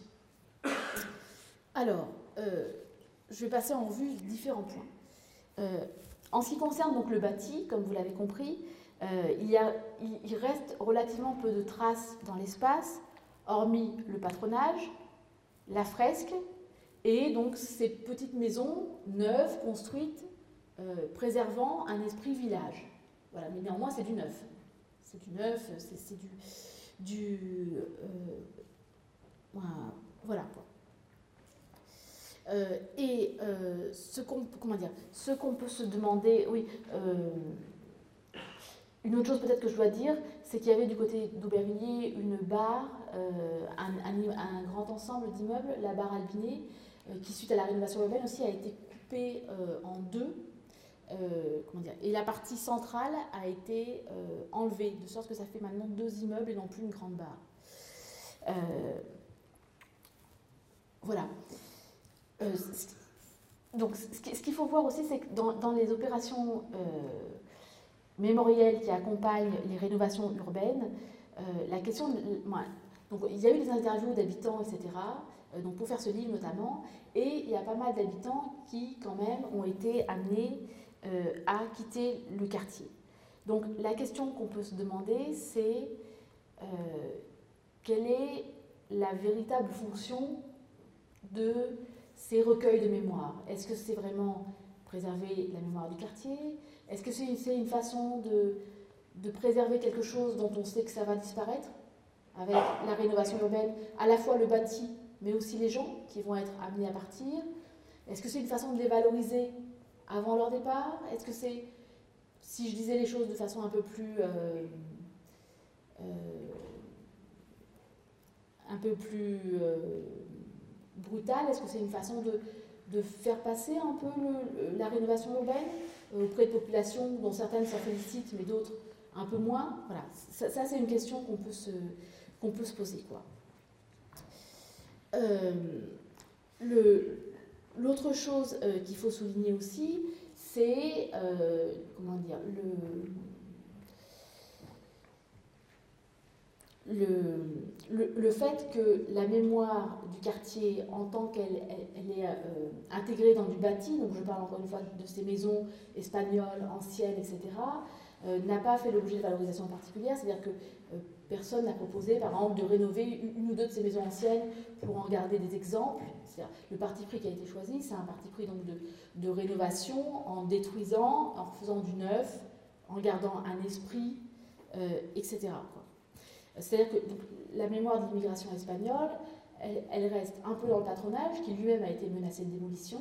Alors, je vais passer en revue différents points. en ce qui concerne donc le bâti, comme vous l'avez compris, a, il, reste relativement peu de traces dans l'espace, hormis le patronage, la fresque et donc ces petites maisons neuves, construites, euh, préservant un esprit village. Voilà, mais néanmoins c'est du neuf. C'est du neuf, c'est du... du euh, voilà. et ce qu'on ce qu'on peut se demander, oui, une autre chose peut-être que je dois dire, c'est qu'il y avait du côté d'Aubervilliers une barre, euh, un, grand ensemble d'immeubles, la barre Albiné, euh, qui suite à la rénovation urbaine aussi a été coupée euh, en deux. et la partie centrale a été enlevée, de sorte que ça fait maintenant deux immeubles et non plus une grande barre. voilà. donc ce qu'il faut voir aussi, c'est que dans les opérations mémoriel qui accompagne les rénovations urbaines, euh, la question. donc, il y a eu des interviews d'habitants, etc., euh, donc pour faire ce livre notamment, et il y a pas mal d'habitants qui, quand même, ont été amenés euh, à quitter le quartier. Donc, la question qu'on peut se demander, c'est quelle est la véritable fonction de ces recueils de mémoire Est-ce que c'est vraiment préserver la mémoire du quartier? Est-ce que c'est une façon de, préserver quelque chose dont on sait que ça va disparaître avec la rénovation urbaine, à la fois le bâti, mais aussi les gens qui vont être amenés à partir? Est-ce que c'est une façon de les valoriser avant leur départ? Est-ce que c'est, si je disais les choses de façon un peu plus... Euh, euh, euh, brutale, est-ce que c'est une façon de, faire passer un peu la rénovation urbaine? Auprès de populations dont certaines s'en félicitent, mais d'autres un peu moins. Voilà, ça, c'est une question qu'on peut, se, peut se poser. Euh, L'autre chose qu'il faut souligner aussi, c'est comment dire le le, fait que la mémoire du quartier, en tant qu'elle elle, est euh, intégrée dans du bâti, donc je parle encore une fois de ces maisons espagnoles, anciennes, etc., euh, n'a pas fait l'objet de valorisation particulière, c'est-à-dire que euh, personne n'a proposé, par exemple, de rénover une ou deux de ces maisons anciennes pour en garder des exemples. Le parti pris qui a été choisi, c'est un parti pris donc de rénovation en détruisant, en faisant du neuf, en gardant un esprit, etc. C'est-à-dire que la mémoire de l'immigration espagnole, elle, reste un peu dans le patronage, qui lui-même a été menacé de démolition.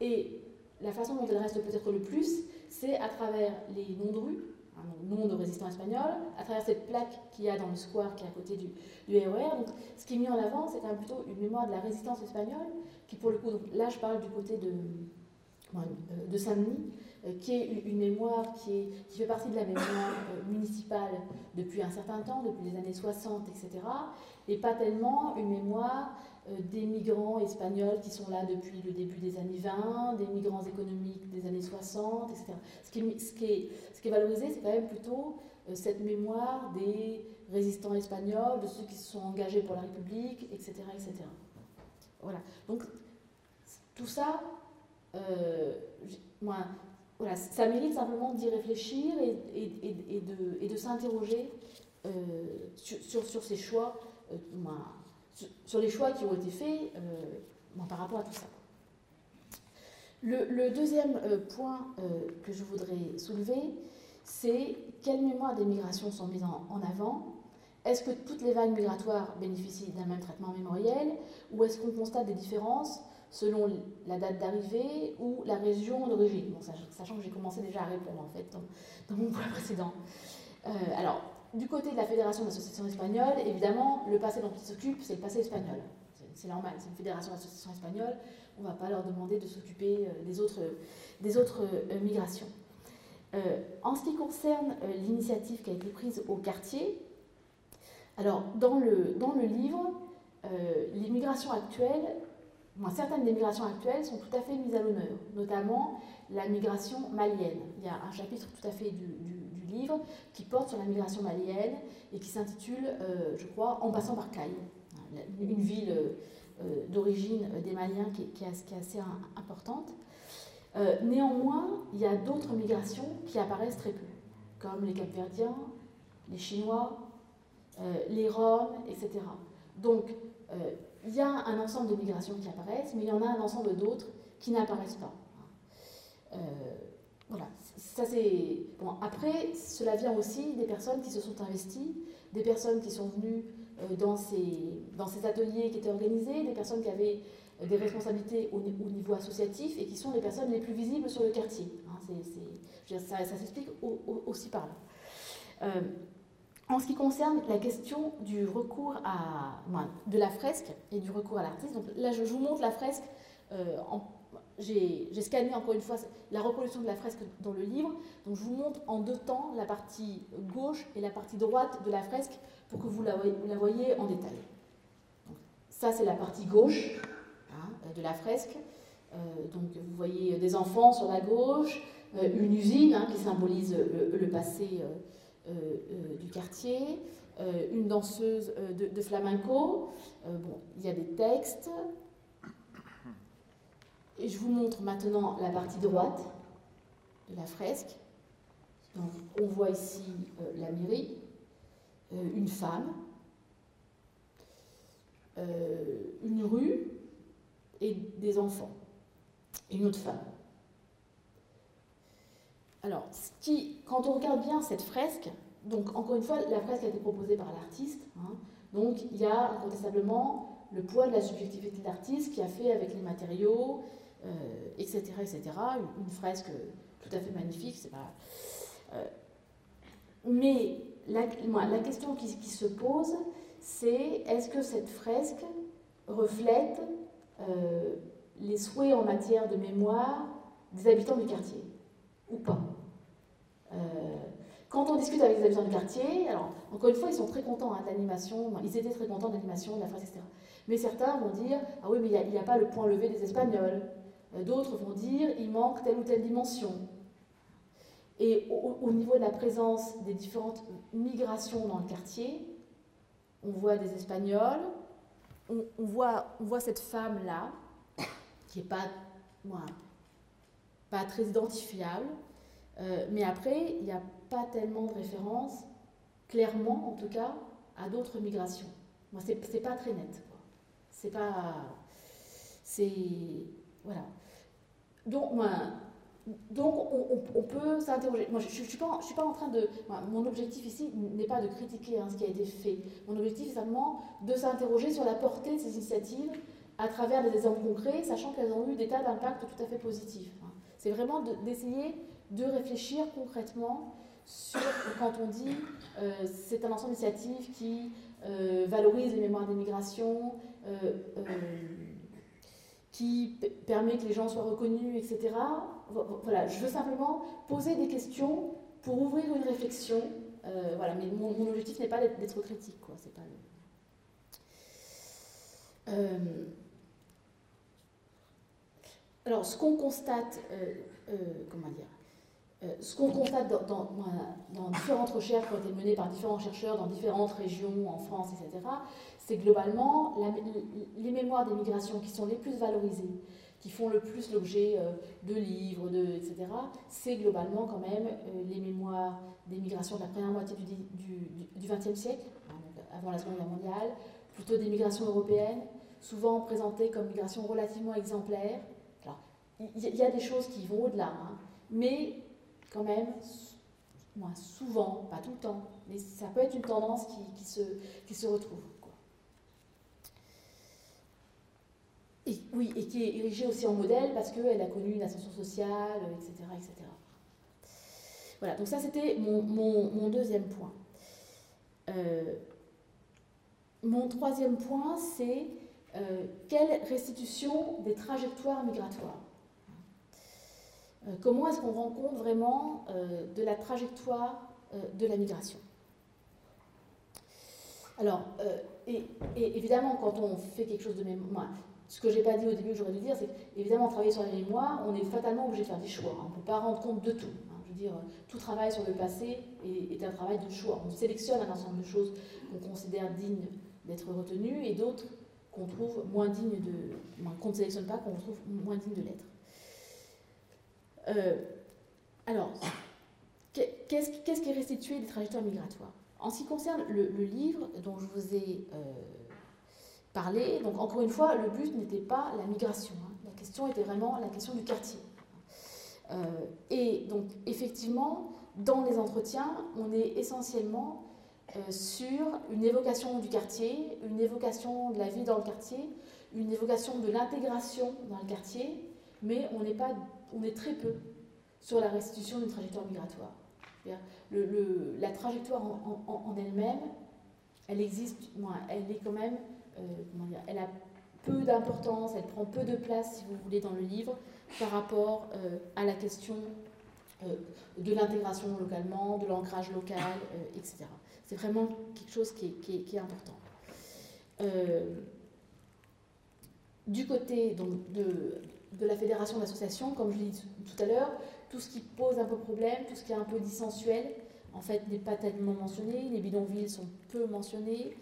Et la façon dont elle reste peut-être le plus, c'est à travers les noms de rue, hein, noms de résistants espagnols, à travers cette plaque qu'il y a dans le square qui est à côté du, du RER. Donc, ce qui est mis en avant, c'est quand même plutôt une mémoire de la résistance espagnole, qui pour le coup, là je parle du côté de, de Saint-Denis, euh, qui est une mémoire qui, fait partie de la mémoire euh, municipale depuis un certain temps, depuis les années 60, etc., et pas tellement une mémoire euh, des migrants espagnols qui sont là depuis le début des années 20, des migrants économiques des années 60, etc. Ce qui est valorisé, c'est quand même plutôt cette mémoire des résistants espagnols, de ceux qui se sont engagés pour la République, etc. etc. Voilà. Donc, tout ça, moi, voilà, ça mérite simplement d'y réfléchir et, de, s'interroger euh, sur, ces choix, euh, sur, les choix qui ont été faits euh, par rapport à tout ça. Le, deuxième point que je voudrais soulever, c'est quelles mémoires des migrations sont mises en, en avant? Est-ce que toutes les vagues migratoires bénéficient d'un même traitement mémoriel? Ou est-ce qu'on constate des différences selon la date d'arrivée ou la région d'origine. Sachant que j'ai commencé déjà à répondre en fait dans, mon point précédent. Euh, alors, du côté de la Fédération d'associations espagnoles, évidemment, le passé dont ils s'occupent, c'est le passé espagnol. C'est normal, c'est une fédération d'associations espagnoles. On ne va pas leur demander de s'occuper euh, des autres, euh, migrations. en ce qui concerne l'initiative qui a été prise au quartier, alors dans le, dans le livre, les migrations certaines des migrations actuelles sont tout à fait mises à l'honneur, notamment la migration malienne. Il y a un chapitre tout à fait du, livre qui porte sur la migration malienne et qui s'intitule, euh, je crois, En passant par Caille, une ville euh, d'origine des Maliens qui, est, assez importante. Euh, néanmoins, il y a d'autres migrations qui apparaissent très peu, comme les Capverdiens, les Chinois, les Roms, etc. Donc, il y a un ensemble de migrations qui apparaissent, mais il y en a un ensemble d'autres qui n'apparaissent pas. Euh, voilà, ça c'est. Bon, après, cela vient aussi des personnes qui se sont investies, des personnes qui sont venues euh, dans, ces, dans ces ateliers qui étaient organisés, des personnes qui avaient euh, des responsabilités au, niveau associatif et qui sont les personnes les plus visibles sur le quartier. Hein, ça, ça s'explique aussi par là. En ce qui concerne la question du recours à, de la fresque et du recours à l'artiste, donc là je vous montre la fresque. Euh, j'ai scanné encore une fois la reproduction de la fresque dans le livre. Donc je vous montre en deux temps la partie gauche et la partie droite de la fresque pour que vous la, voyez en détail. ça c'est la partie gauche hein, de la fresque. Euh, donc vous voyez des enfants sur la gauche, euh, une usine hein, qui symbolise le, passé du quartier, euh, une danseuse de, flamenco. il y a des textes. Et je vous montre maintenant la partie droite de la fresque. On voit ici la mairie, une femme, une rue et des enfants, une autre femme. Alors, quand on regarde bien cette fresque, donc encore une fois, la fresque a été proposée par l'artiste. Hein. donc il y a incontestablement le poids de la subjectivité de l'artiste qui a fait avec les matériaux, etc., euh, etc. Une, fresque tout à fait magnifique, c'est pas. Euh, mais la, question qui, qui, se pose, c'est est-ce que cette fresque reflète euh, les souhaits en matière de mémoire des habitants du quartier? Ou pas euh, quand on discute avec les habitants du quartier, alors encore une fois, ils sont très contents hein, de l'animation, ils étaient très contents de l'animation, de la phrase, etc. Mais certains vont dire Ah oui, mais il n'y a, pas le point levé des Espagnols, D'autres vont dire il manque telle ou telle dimension. Et au, niveau de la présence des différentes migrations dans le quartier, on voit des Espagnols, on, voit, on voit cette femme-là, qui n'est pas, pas très identifiable, euh, mais après, il n'y a pas tellement de références, clairement en tout cas, à d'autres migrations. Moi, c'est pas très net. C'est pas. C'est. Voilà. Donc, moi, donc on, peut s'interroger. Moi, je suis, suis pas en train de... mon objectif ici n'est pas de critiquer hein, ce qui a été fait. Mon objectif est simplement de s'interroger sur la portée de ces initiatives à travers des exemples concrets, sachant qu'elles ont eu des tas d'impacts tout à fait positifs. Hein. C'est vraiment d'essayer de, réfléchir concrètement sur quand on dit euh, c'est un ensemble d'initiatives qui euh, valorise les mémoires des migrations, euh, qui permet que les gens soient reconnus, etc. Voilà, je veux simplement poser des questions pour ouvrir une réflexion. Euh, voilà, mais mon, objectif n'est pas d'être critique, quoi. C'est pas euh, alors, ce qu'on constate, euh, comment dire, ce qu'on constate dans, différentes recherches qui ont été menées par différents chercheurs dans différentes régions en France, etc., c'est globalement les mémoires des migrations qui sont les plus valorisées, qui font le plus l'objet euh, de livres, de, etc., c'est globalement quand même euh, les mémoires des migrations de la première moitié du XXe siècle, hein, avant la Seconde Guerre mondiale, plutôt des migrations européennes, souvent présentées comme migrations relativement exemplaires. Il y, a des choses qui vont au-delà, hein, mais quand même, moins souvent, pas tout le temps, mais ça peut être une tendance qui, se, retrouve. oui, et qui est érigée aussi en modèle parce qu'elle a connu une ascension sociale, etc. etc. Voilà, donc ça c'était mon, deuxième point. Euh, mon troisième point, c'est euh, quelle restitution des trajectoires migratoires? Comment est-ce qu'on rend compte vraiment de la trajectoire de la migration? Alors, et, évidemment, quand on fait quelque chose de même, ce que je n'ai pas dit au début, j'aurais dû dire, c'est qu'évidemment, travailler sur la mémoire, on est fatalement obligé de faire des choix. On ne peut pas rendre compte de tout. Hein. Je veux dire, tout travail sur le passé est, un travail de choix. On sélectionne un ensemble de choses qu'on considère dignes d'être retenues et d'autres qu'on trouve moins dignes de. qu'on ne sélectionne pas, qu'on trouve moins dignes de l'être. Euh, alors, qu'est-ce qui est restitué des trajectoires migratoires? En ce qui concerne le, livre dont je vous ai. Euh, parler. Donc encore une fois, le but n'était pas la migration. Hein. La question était vraiment la question du quartier. Euh, et donc effectivement, dans les entretiens, on est essentiellement sur une évocation du quartier, une évocation de la vie dans le quartier, une évocation de l'intégration dans le quartier, mais on, est pas, on est très peu sur la restitution d'une trajectoire migratoire. La trajectoire en, elle-même, elle existe, elle est quand même euh, elle a peu d'importance, elle prend peu de place, si vous voulez, dans le livre par rapport euh, à la question euh, de l'intégration localement, de l'ancrage local, etc. C'est vraiment quelque chose qui est, important. du côté de, de la fédération d'associations, comme je l'ai dit tout à l'heure, tout ce qui pose un peu problème, tout ce qui est un peu dissensuel, en fait, n'est pas tellement mentionné. Les bidonvilles sont peu mentionnés.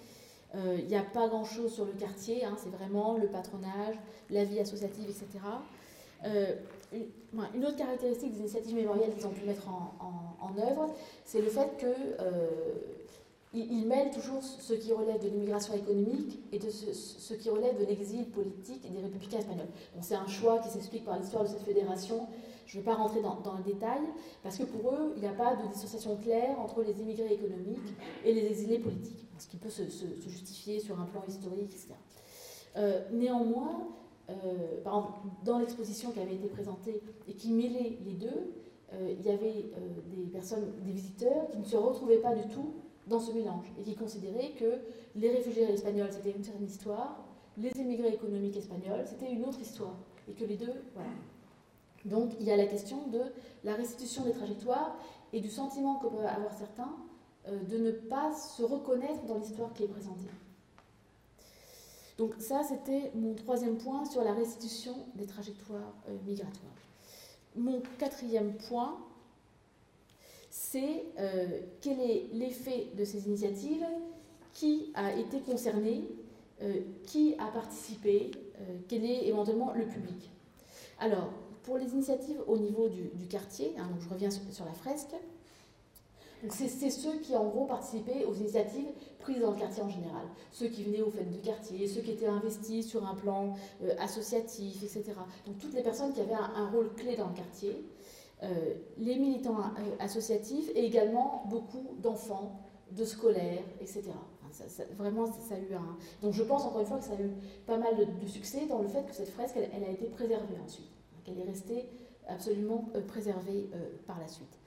Il euh, n'y a pas grand-chose sur le quartier, hein, c'est vraiment le patronage, la vie associative, etc. Euh, une, autre caractéristique des initiatives mémorielles qu'ils ont pu mettre en, œuvre, c'est le fait qu'ils euh, mêlent toujours ce qui relève de l'immigration économique et de ce, qui relève de l'exil politique des républicains espagnols. c'est un choix qui s'explique par l'histoire de cette fédération. Je ne vais pas rentrer dans, le détail, parce que pour eux, il n'y a pas de dissociation claire entre les immigrés économiques et les exilés politiques ce qui peut se, justifier sur un plan historique, etc. Euh, néanmoins, euh, dans l'exposition qui avait été présentée et qui mêlait les deux, euh, il y avait des personnes, des visiteurs qui ne se retrouvaient pas du tout dans ce mélange et qui considéraient que les réfugiés espagnols c'était une certaine histoire, les immigrés économiques espagnols c'était une autre histoire et que les deux, voilà. Donc il y a la question de la restitution des trajectoires et du sentiment que peuvent avoir certains euh, de ne pas se reconnaître dans l'histoire qui est présentée. Donc ça, c'était mon troisième point sur la restitution des trajectoires euh, migratoires. Mon quatrième point, c'est euh, quel est l'effet de ces initiatives, qui a été concerné, euh, qui a participé, quel est éventuellement le public. Alors, pour les initiatives au niveau du, quartier, hein, donc je reviens sur la fresque, c'est ceux qui, en gros, participaient aux initiatives prises dans le quartier en général. Ceux qui venaient aux fêtes du quartier, ceux qui étaient investis sur un plan euh, associatif, etc. Donc toutes les personnes qui avaient un, rôle clé dans le quartier. Euh, les militants euh, associatifs et également beaucoup d'enfants, de scolaires, etc. vraiment, ça a eu un... Donc je pense encore une fois que ça a eu pas mal de, succès dans le fait que cette fresque, elle, a été préservée ensuite, qu'elle est restée absolument préservée par la suite.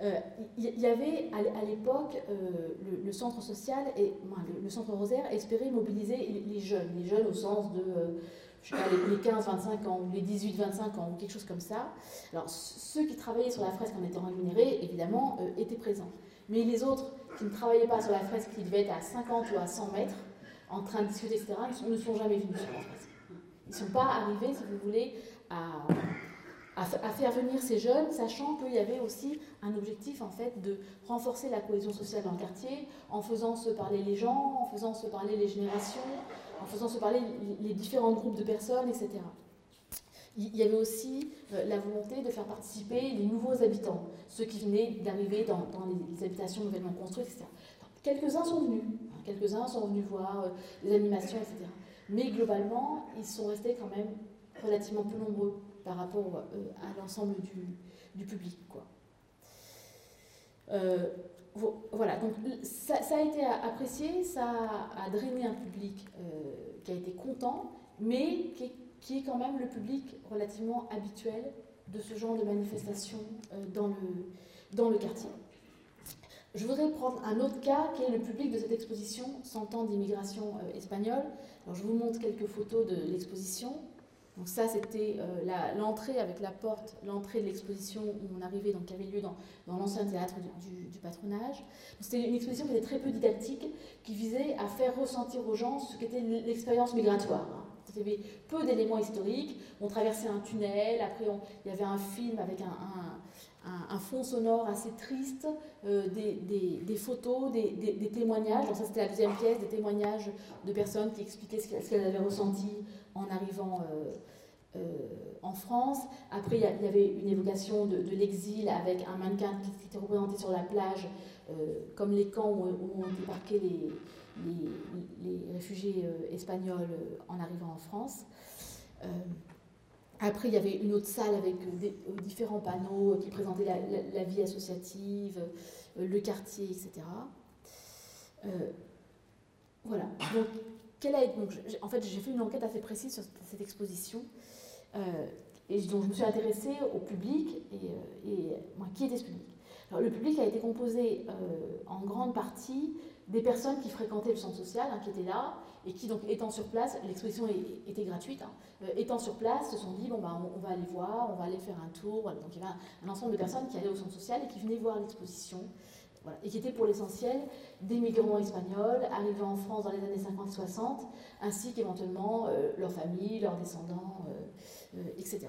Il euh, y, avait à l'époque euh, le, centre social et le, centre Rosaire espérait mobiliser les, jeunes, les jeunes au sens de euh, je sais pas, les, 15-25 ans ou les 18-25 ans ou quelque chose comme ça. Alors ceux qui travaillaient sur la fresque en étant rémunérés, évidemment, étaient présents. Mais les autres qui ne travaillaient pas sur la fresque, qui devaient être à 50 ou à 100 mètres, en train de discuter, etc., ne sont jamais venus sur la fresque. Ils ne sont pas arrivés, si vous voulez, à, à, faire venir ces jeunes, sachant qu'il y avait aussi un objectif en fait de renforcer la cohésion sociale dans le quartier, en faisant se parler les gens, en faisant se parler les générations, en faisant se parler les différents groupes de personnes, etc. Il y avait aussi euh, la volonté de faire participer les nouveaux habitants, ceux qui venaient d'arriver dans, les habitations nouvellement construites, etc. Quelques-uns sont venus, hein, quelques-uns sont venus voir euh, les animations, etc. Mais globalement, ils sont restés quand même relativement peu nombreux par rapport euh, à l'ensemble du, public. Quoi. Voilà, donc ça, a été apprécié, ça a, drainé un public euh, qui a été content, mais qui est, quand même le public relativement habituel de ce genre de manifestation dans, le, dans le quartier. Je voudrais prendre un autre cas qui est le public de cette exposition 100 ans d'immigration espagnole. Alors, je vous montre quelques photos de l'exposition. Donc ça, c'était euh, l'entrée avec la porte, l'entrée de l'exposition où on arrivait, donc qui avait lieu dans, l'ancien théâtre du, patronage. C'était une exposition qui était très peu didactique, qui visait à faire ressentir aux gens ce qu'était l'expérience migratoire. Il y avait peu d'éléments historiques. On traversait un tunnel, après il y avait un film avec un, fond sonore assez triste, euh, des, photos, des, témoignages. Donc ça c'était la deuxième pièce, des témoignages de personnes qui expliquaient ce qu'elles avaient ressenti en arrivant euh, euh, en France. Après, il y, avait une évocation de, l'exil avec un mannequin qui, était représenté sur la plage, euh, comme les camps où, ont débarqué les, les, réfugiés espagnols en arrivant en France. Après, il y avait une autre salle avec différents panneaux qui présentaient la, vie associative, le quartier, etc. voilà. En fait, j'ai fait une enquête assez précise sur cette exposition, euh, et dont je me suis intéressée au public et, euh, moi, qui était ce public? Alors, le public a été composé euh, en grande partie des personnes qui fréquentaient le centre social, hein, qui étaient là, et qui, donc, étant sur place, l'exposition était gratuite, hein, étant sur place, se sont dit bon, ben, on, va aller voir, on va aller faire un tour. Donc, il y avait un, ensemble de personnes qui allaient au centre social et qui venaient voir l'exposition et qui étaient pour l'essentiel des migrants espagnols arrivant en France dans les années 50-60, ainsi qu'éventuellement euh, leurs familles, leurs descendants, euh, euh, etc.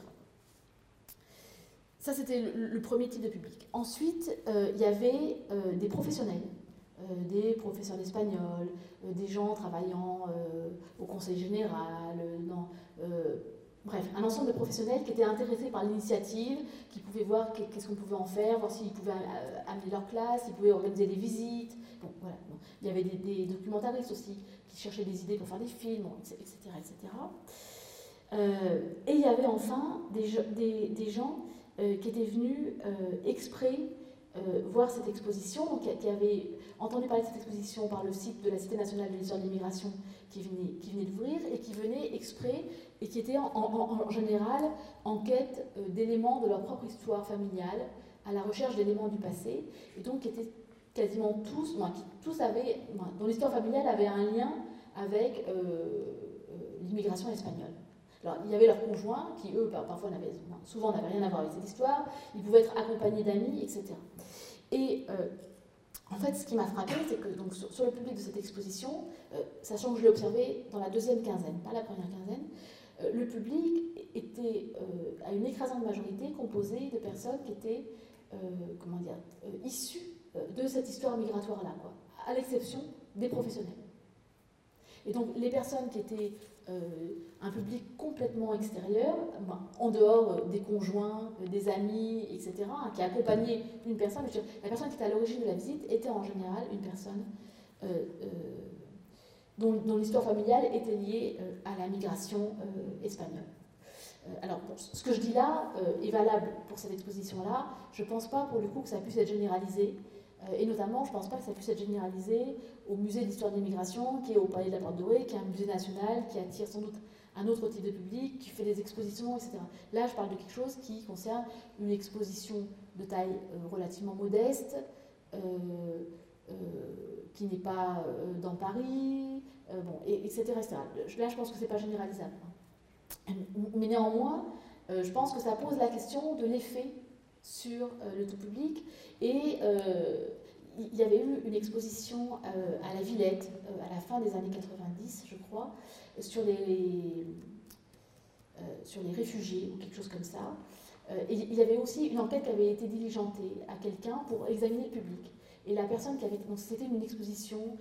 Ça, c'était le, premier type de public. Ensuite, il y avait des professionnels, des professeurs d'espagnol, des gens travaillant au conseil général, dans Bref, un ensemble de professionnels qui étaient intéressés par l'initiative, qui pouvaient voir qu'est-ce qu'on pouvait en faire, voir s'ils pouvaient euh, amener leur classe, s'ils pouvaient organiser des visites. Bon, voilà. Il y avait des, documentaristes aussi qui cherchaient des idées pour faire des films, etc. etc. Euh, et il y avait enfin des, gens euh, qui étaient venus exprès voir cette exposition, donc qui, avaient entendu parler de cette exposition par le site de la Cité nationale de l'histoire de l'immigration qui venait, qui et qui venaient exprès et qui étaient en, général en quête euh, d'éléments de leur propre histoire familiale, à la recherche d'éléments du passé, et donc qui étaient quasiment tous, qui tous avaient, dont l'histoire familiale avait un lien avec euh, euh, l'immigration espagnole. Alors, il y avait leurs conjoints qui, eux, parfois, n'avaient, souvent n'avaient rien à voir avec cette histoire, ils pouvaient être accompagnés d'amis, etc. Et en fait, ce qui m'a frappé, c'est que donc, sur, le public de cette exposition, sachant que je l'ai observé dans la deuxième quinzaine, pas la première quinzaine, le public était à une écrasante majorité composé de personnes qui étaient comment dire, issues de cette histoire migratoire-là, à l'exception des professionnels. Et donc les personnes qui étaient euh, un public complètement extérieur, ben, en dehors euh, des conjoints, euh, des amis, etc., hein, qui accompagnaient une personne, la personne qui était à l'origine de la visite était en général une personne dont, l'histoire familiale était liée à la migration espagnole. alors, ce que je dis là est valable pour cette exposition-là. Je ne pense pas, pour le coup, que ça puisse être généralisé euh, et notamment, je ne pense pas que ça puisse être généralisé au musée d'histoire de l'immigration, qui est au Palais de la Dorée, qui est un musée national, qui attire sans doute un autre type de public, qui fait des expositions, etc. Là, je parle de quelque chose qui concerne une exposition de taille euh, relativement modeste, euh, qui n'est pas dans Paris, bon, et, etc., Là, je pense que ce n'est pas généralisable. Mais néanmoins, je pense que ça pose la question de l'effet sur le tout public et euh, il y avait eu une exposition euh, à la Villette euh, à la fin des années 90, je crois, sur les, sur les réfugiés ou quelque chose comme ça. et il y avait aussi une enquête qui avait été diligentée à quelqu'un pour examiner le public. Et la personne qui avait. C'était une exposition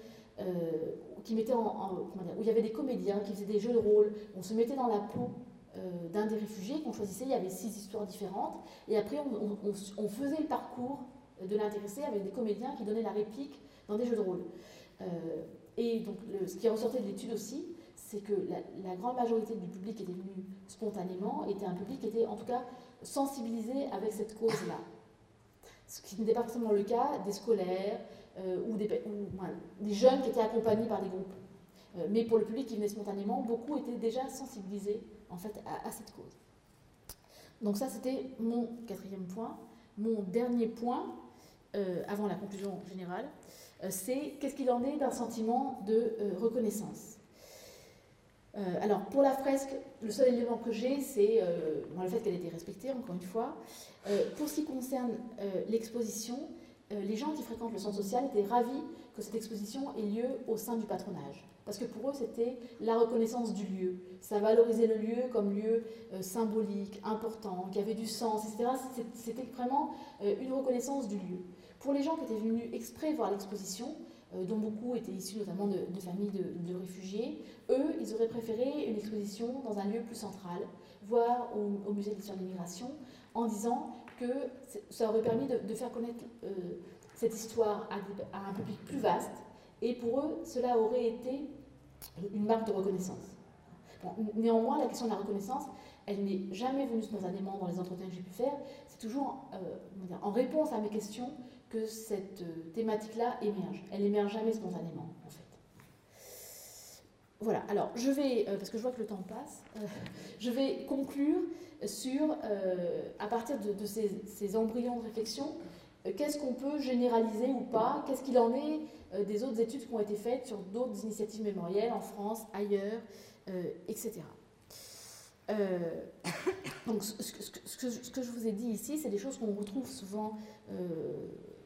qui mettait en, où il y avait des comédiens qui faisaient des jeux de rôle. On se mettait dans la peau d'un des réfugiés qu'on choisissait. Il y avait six histoires différentes. Et après, on faisait le parcours de l'intéressé avec des comédiens qui donnaient la réplique dans des jeux de rôle. Euh, et donc, ce qui ressortait de l'étude aussi, c'est que la, grande majorité du public qui était venu spontanément était un public qui était en tout cas sensibilisé avec cette cause-là. Ce qui n'était pas forcément le cas des scolaires euh, ou, des, jeunes qui étaient accompagnés par des groupes. Euh, mais pour le public qui venait spontanément, beaucoup étaient déjà sensibilisés en fait à cette cause. Donc ça, c'était mon quatrième point. Mon dernier point, euh, avant la conclusion générale, euh, c'est qu'est-ce qu'il en est d'un sentiment de euh, reconnaissance. alors, pour la fresque, le seul élément que j'ai, c'est le fait qu'elle ait été respectée, encore une fois. pour ce qui concerne l'exposition, les gens qui fréquentent le centre social étaient ravis que cette exposition ait lieu au sein du patronage. Parce que pour eux, c'était la reconnaissance du lieu. Ça valorisait le lieu comme lieu symbolique, important, qui avait du sens, etc. C'était vraiment une reconnaissance du lieu. Pour les gens qui étaient venus exprès voir l'exposition, euh, dont beaucoup étaient issus notamment de, familles de, réfugiés, eux, ils auraient préféré une exposition dans un lieu plus central, voire au, musée d'histoire de l'immigration, en disant que ça aurait permis de, faire connaître euh, cette histoire à, un public plus vaste, et pour eux, cela aurait été une marque de reconnaissance. néanmoins, la question de la reconnaissance, elle n'est jamais venue spontanément dans les entretiens que j'ai pu faire, c'est toujours euh, en réponse à mes questions que cette euh, thématique-là émerge. Elle émerge jamais spontanément, en fait. Voilà, alors je vais, euh, parce que je vois que le temps passe, je vais conclure sur, à partir de, ces, embryons de réflexion, qu'est-ce qu'on peut généraliser ou pas, qu'est-ce qu'il en est des autres études qui ont été faites sur d'autres initiatives mémorielles en France, ailleurs, etc. donc, ce, que, je vous ai dit ici, c'est des choses qu'on retrouve souvent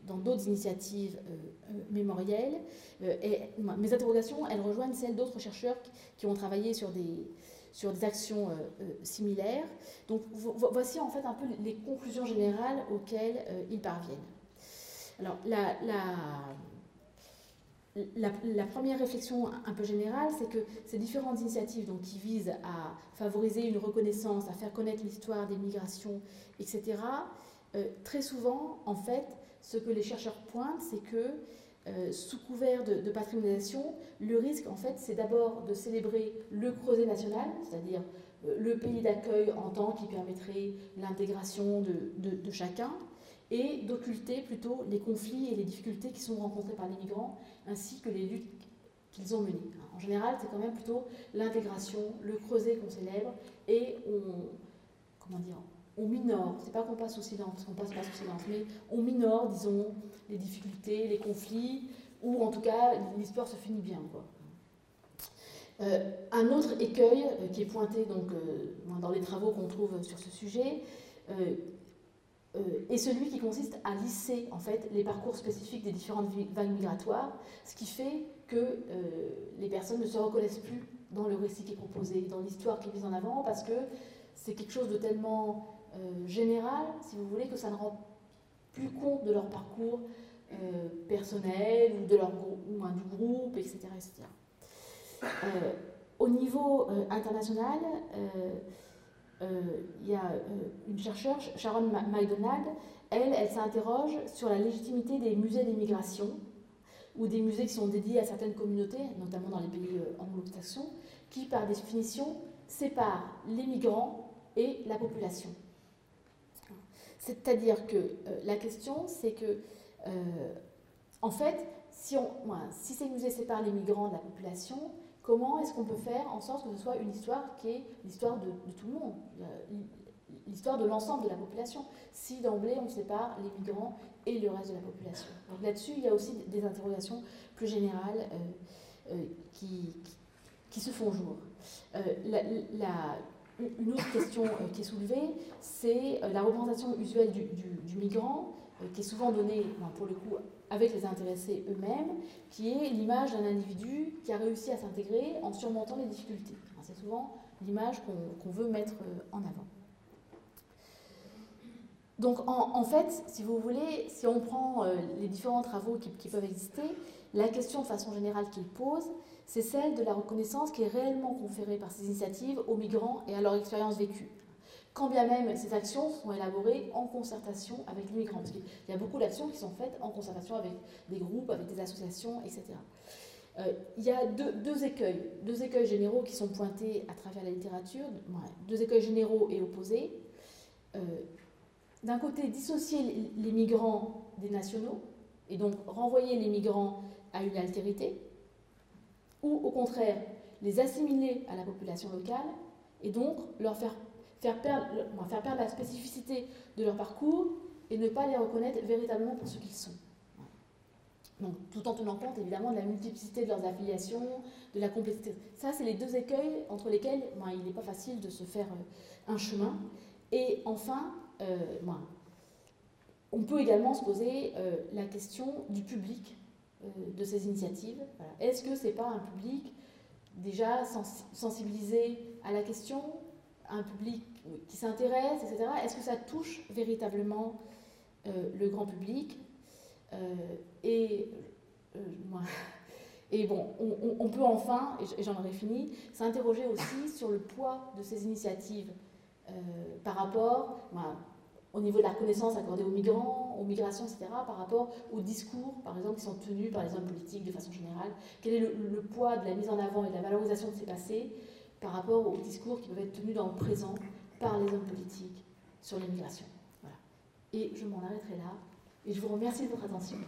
dans d'autres initiatives euh, euh, mémorielles. Euh, et mes interrogations, elles rejoignent celles d'autres chercheurs qui, ont travaillé sur des, sur des actions similaires. Donc voici en fait un peu les conclusions générales auxquelles ils parviennent. Alors la, la, première réflexion un peu générale, c'est que ces différentes initiatives donc, qui visent à favoriser une reconnaissance, à faire connaître l'histoire des migrations, etc., très souvent, en fait, ce que les chercheurs pointent, c'est que euh, sous couvert de, patrimonialisation, le risque, en fait, c'est d'abord de célébrer le creuset national, c'est-à-dire euh, le pays d'accueil en tant qui permettrait l'intégration de, chacun, et d'occulter plutôt les conflits et les difficultés qui sont rencontrés par les migrants, ainsi que les luttes qu'ils ont menées. En général, c'est quand même plutôt l'intégration, le creuset qu'on célèbre, et on, comment dire, on minore, c'est pas qu'on passe au silence, qu'on passe pas au silence, mais on minore, disons, les difficultés, les conflits, ou en tout cas, l'histoire se finit bien. Euh, un autre écueil euh, qui est pointé donc, euh, dans les travaux qu'on trouve sur ce sujet et celui qui consiste à lisser en fait les parcours spécifiques des différentes vagues migratoires, ce qui fait que euh, les personnes ne se reconnaissent plus dans le récit qui est proposé, dans l'histoire qui est mise en avant, parce que c'est quelque chose de tellement euh, général, si vous voulez, que ça ne rend plus compte de leur parcours euh, personnel ou, de leur, ou hein, du groupe, etc. au niveau international, il y a une chercheure, Sharon McDonald, elle, elle s'interroge sur la légitimité des musées d'immigration ou des musées qui sont dédiés à certaines communautés, notamment dans les pays euh, anglo-saxons, qui par définition séparent les migrants et la population. C'est-à-dire que euh, la question, c'est que, euh, en fait, si, on, si ces musées séparent les migrants de la population, comment est-ce qu'on peut faire en sorte que ce soit une histoire qui est l'histoire de, tout le monde, l'histoire de l'ensemble de la population Si d'emblée on sépare les migrants et le reste de la population. Donc là-dessus, il y a aussi des interrogations plus générales euh, euh, qui, se font jour. Euh, une autre question qui est soulevée, c'est la représentation usuelle du, migrant, qui est souvent donnée, pour le coup, avec les intéressés eux-mêmes, qui est l'image d'un individu qui a réussi à s'intégrer en surmontant les difficultés. C'est souvent l'image qu'on veut mettre en avant. Donc en, fait, si vous voulez, si on prend euh, les différents travaux qui, peuvent exister, la question de façon générale qu'ils posent, c'est celle de la reconnaissance qui est réellement conférée par ces initiatives aux migrants et à leur expérience vécue. Quand bien même ces actions sont élaborées en concertation avec les migrants, parce qu'il y a beaucoup d'actions qui sont faites en concertation avec des groupes, avec des associations, etc. Euh, il y a deux, écueils, deux écueils généraux qui sont pointés à travers la littérature, deux écueils généraux et opposés. Euh, d'un côté, dissocier les migrants des nationaux, et donc renvoyer les migrants à une altérité, ou au contraire, les assimiler à la population locale, et donc leur faire, faire, perdre, la spécificité de leur parcours et ne pas les reconnaître véritablement pour ce qu'ils sont. Donc, tout en tenant compte évidemment de la multiplicité de leurs affiliations, de la complexité. Ça, c'est les deux écueils entre lesquels il n'est pas facile de se faire euh, un chemin. Et enfin, euh, on peut également se poser euh, la question du public de ces initiatives. Est-ce que ce n'est pas un public déjà sensibilisé à la question, un public qui s'intéresse, etc. Est-ce que ça touche véritablement le grand public? Et, et bon, on, peut enfin, et j'en aurais fini, s'interroger aussi sur le poids de ces initiatives euh, par rapport au niveau de la reconnaissance accordée aux migrants, aux migrations, etc., par rapport aux discours, par exemple, qui sont tenus par les hommes politiques de façon générale. Quel est le, poids de la mise en avant et de la valorisation de ces passés? Par rapport aux discours qui peuvent être tenus dans le présent par les hommes politiques sur l'immigration. Voilà. Et je m'en arrêterai là. Et je vous remercie de votre attention.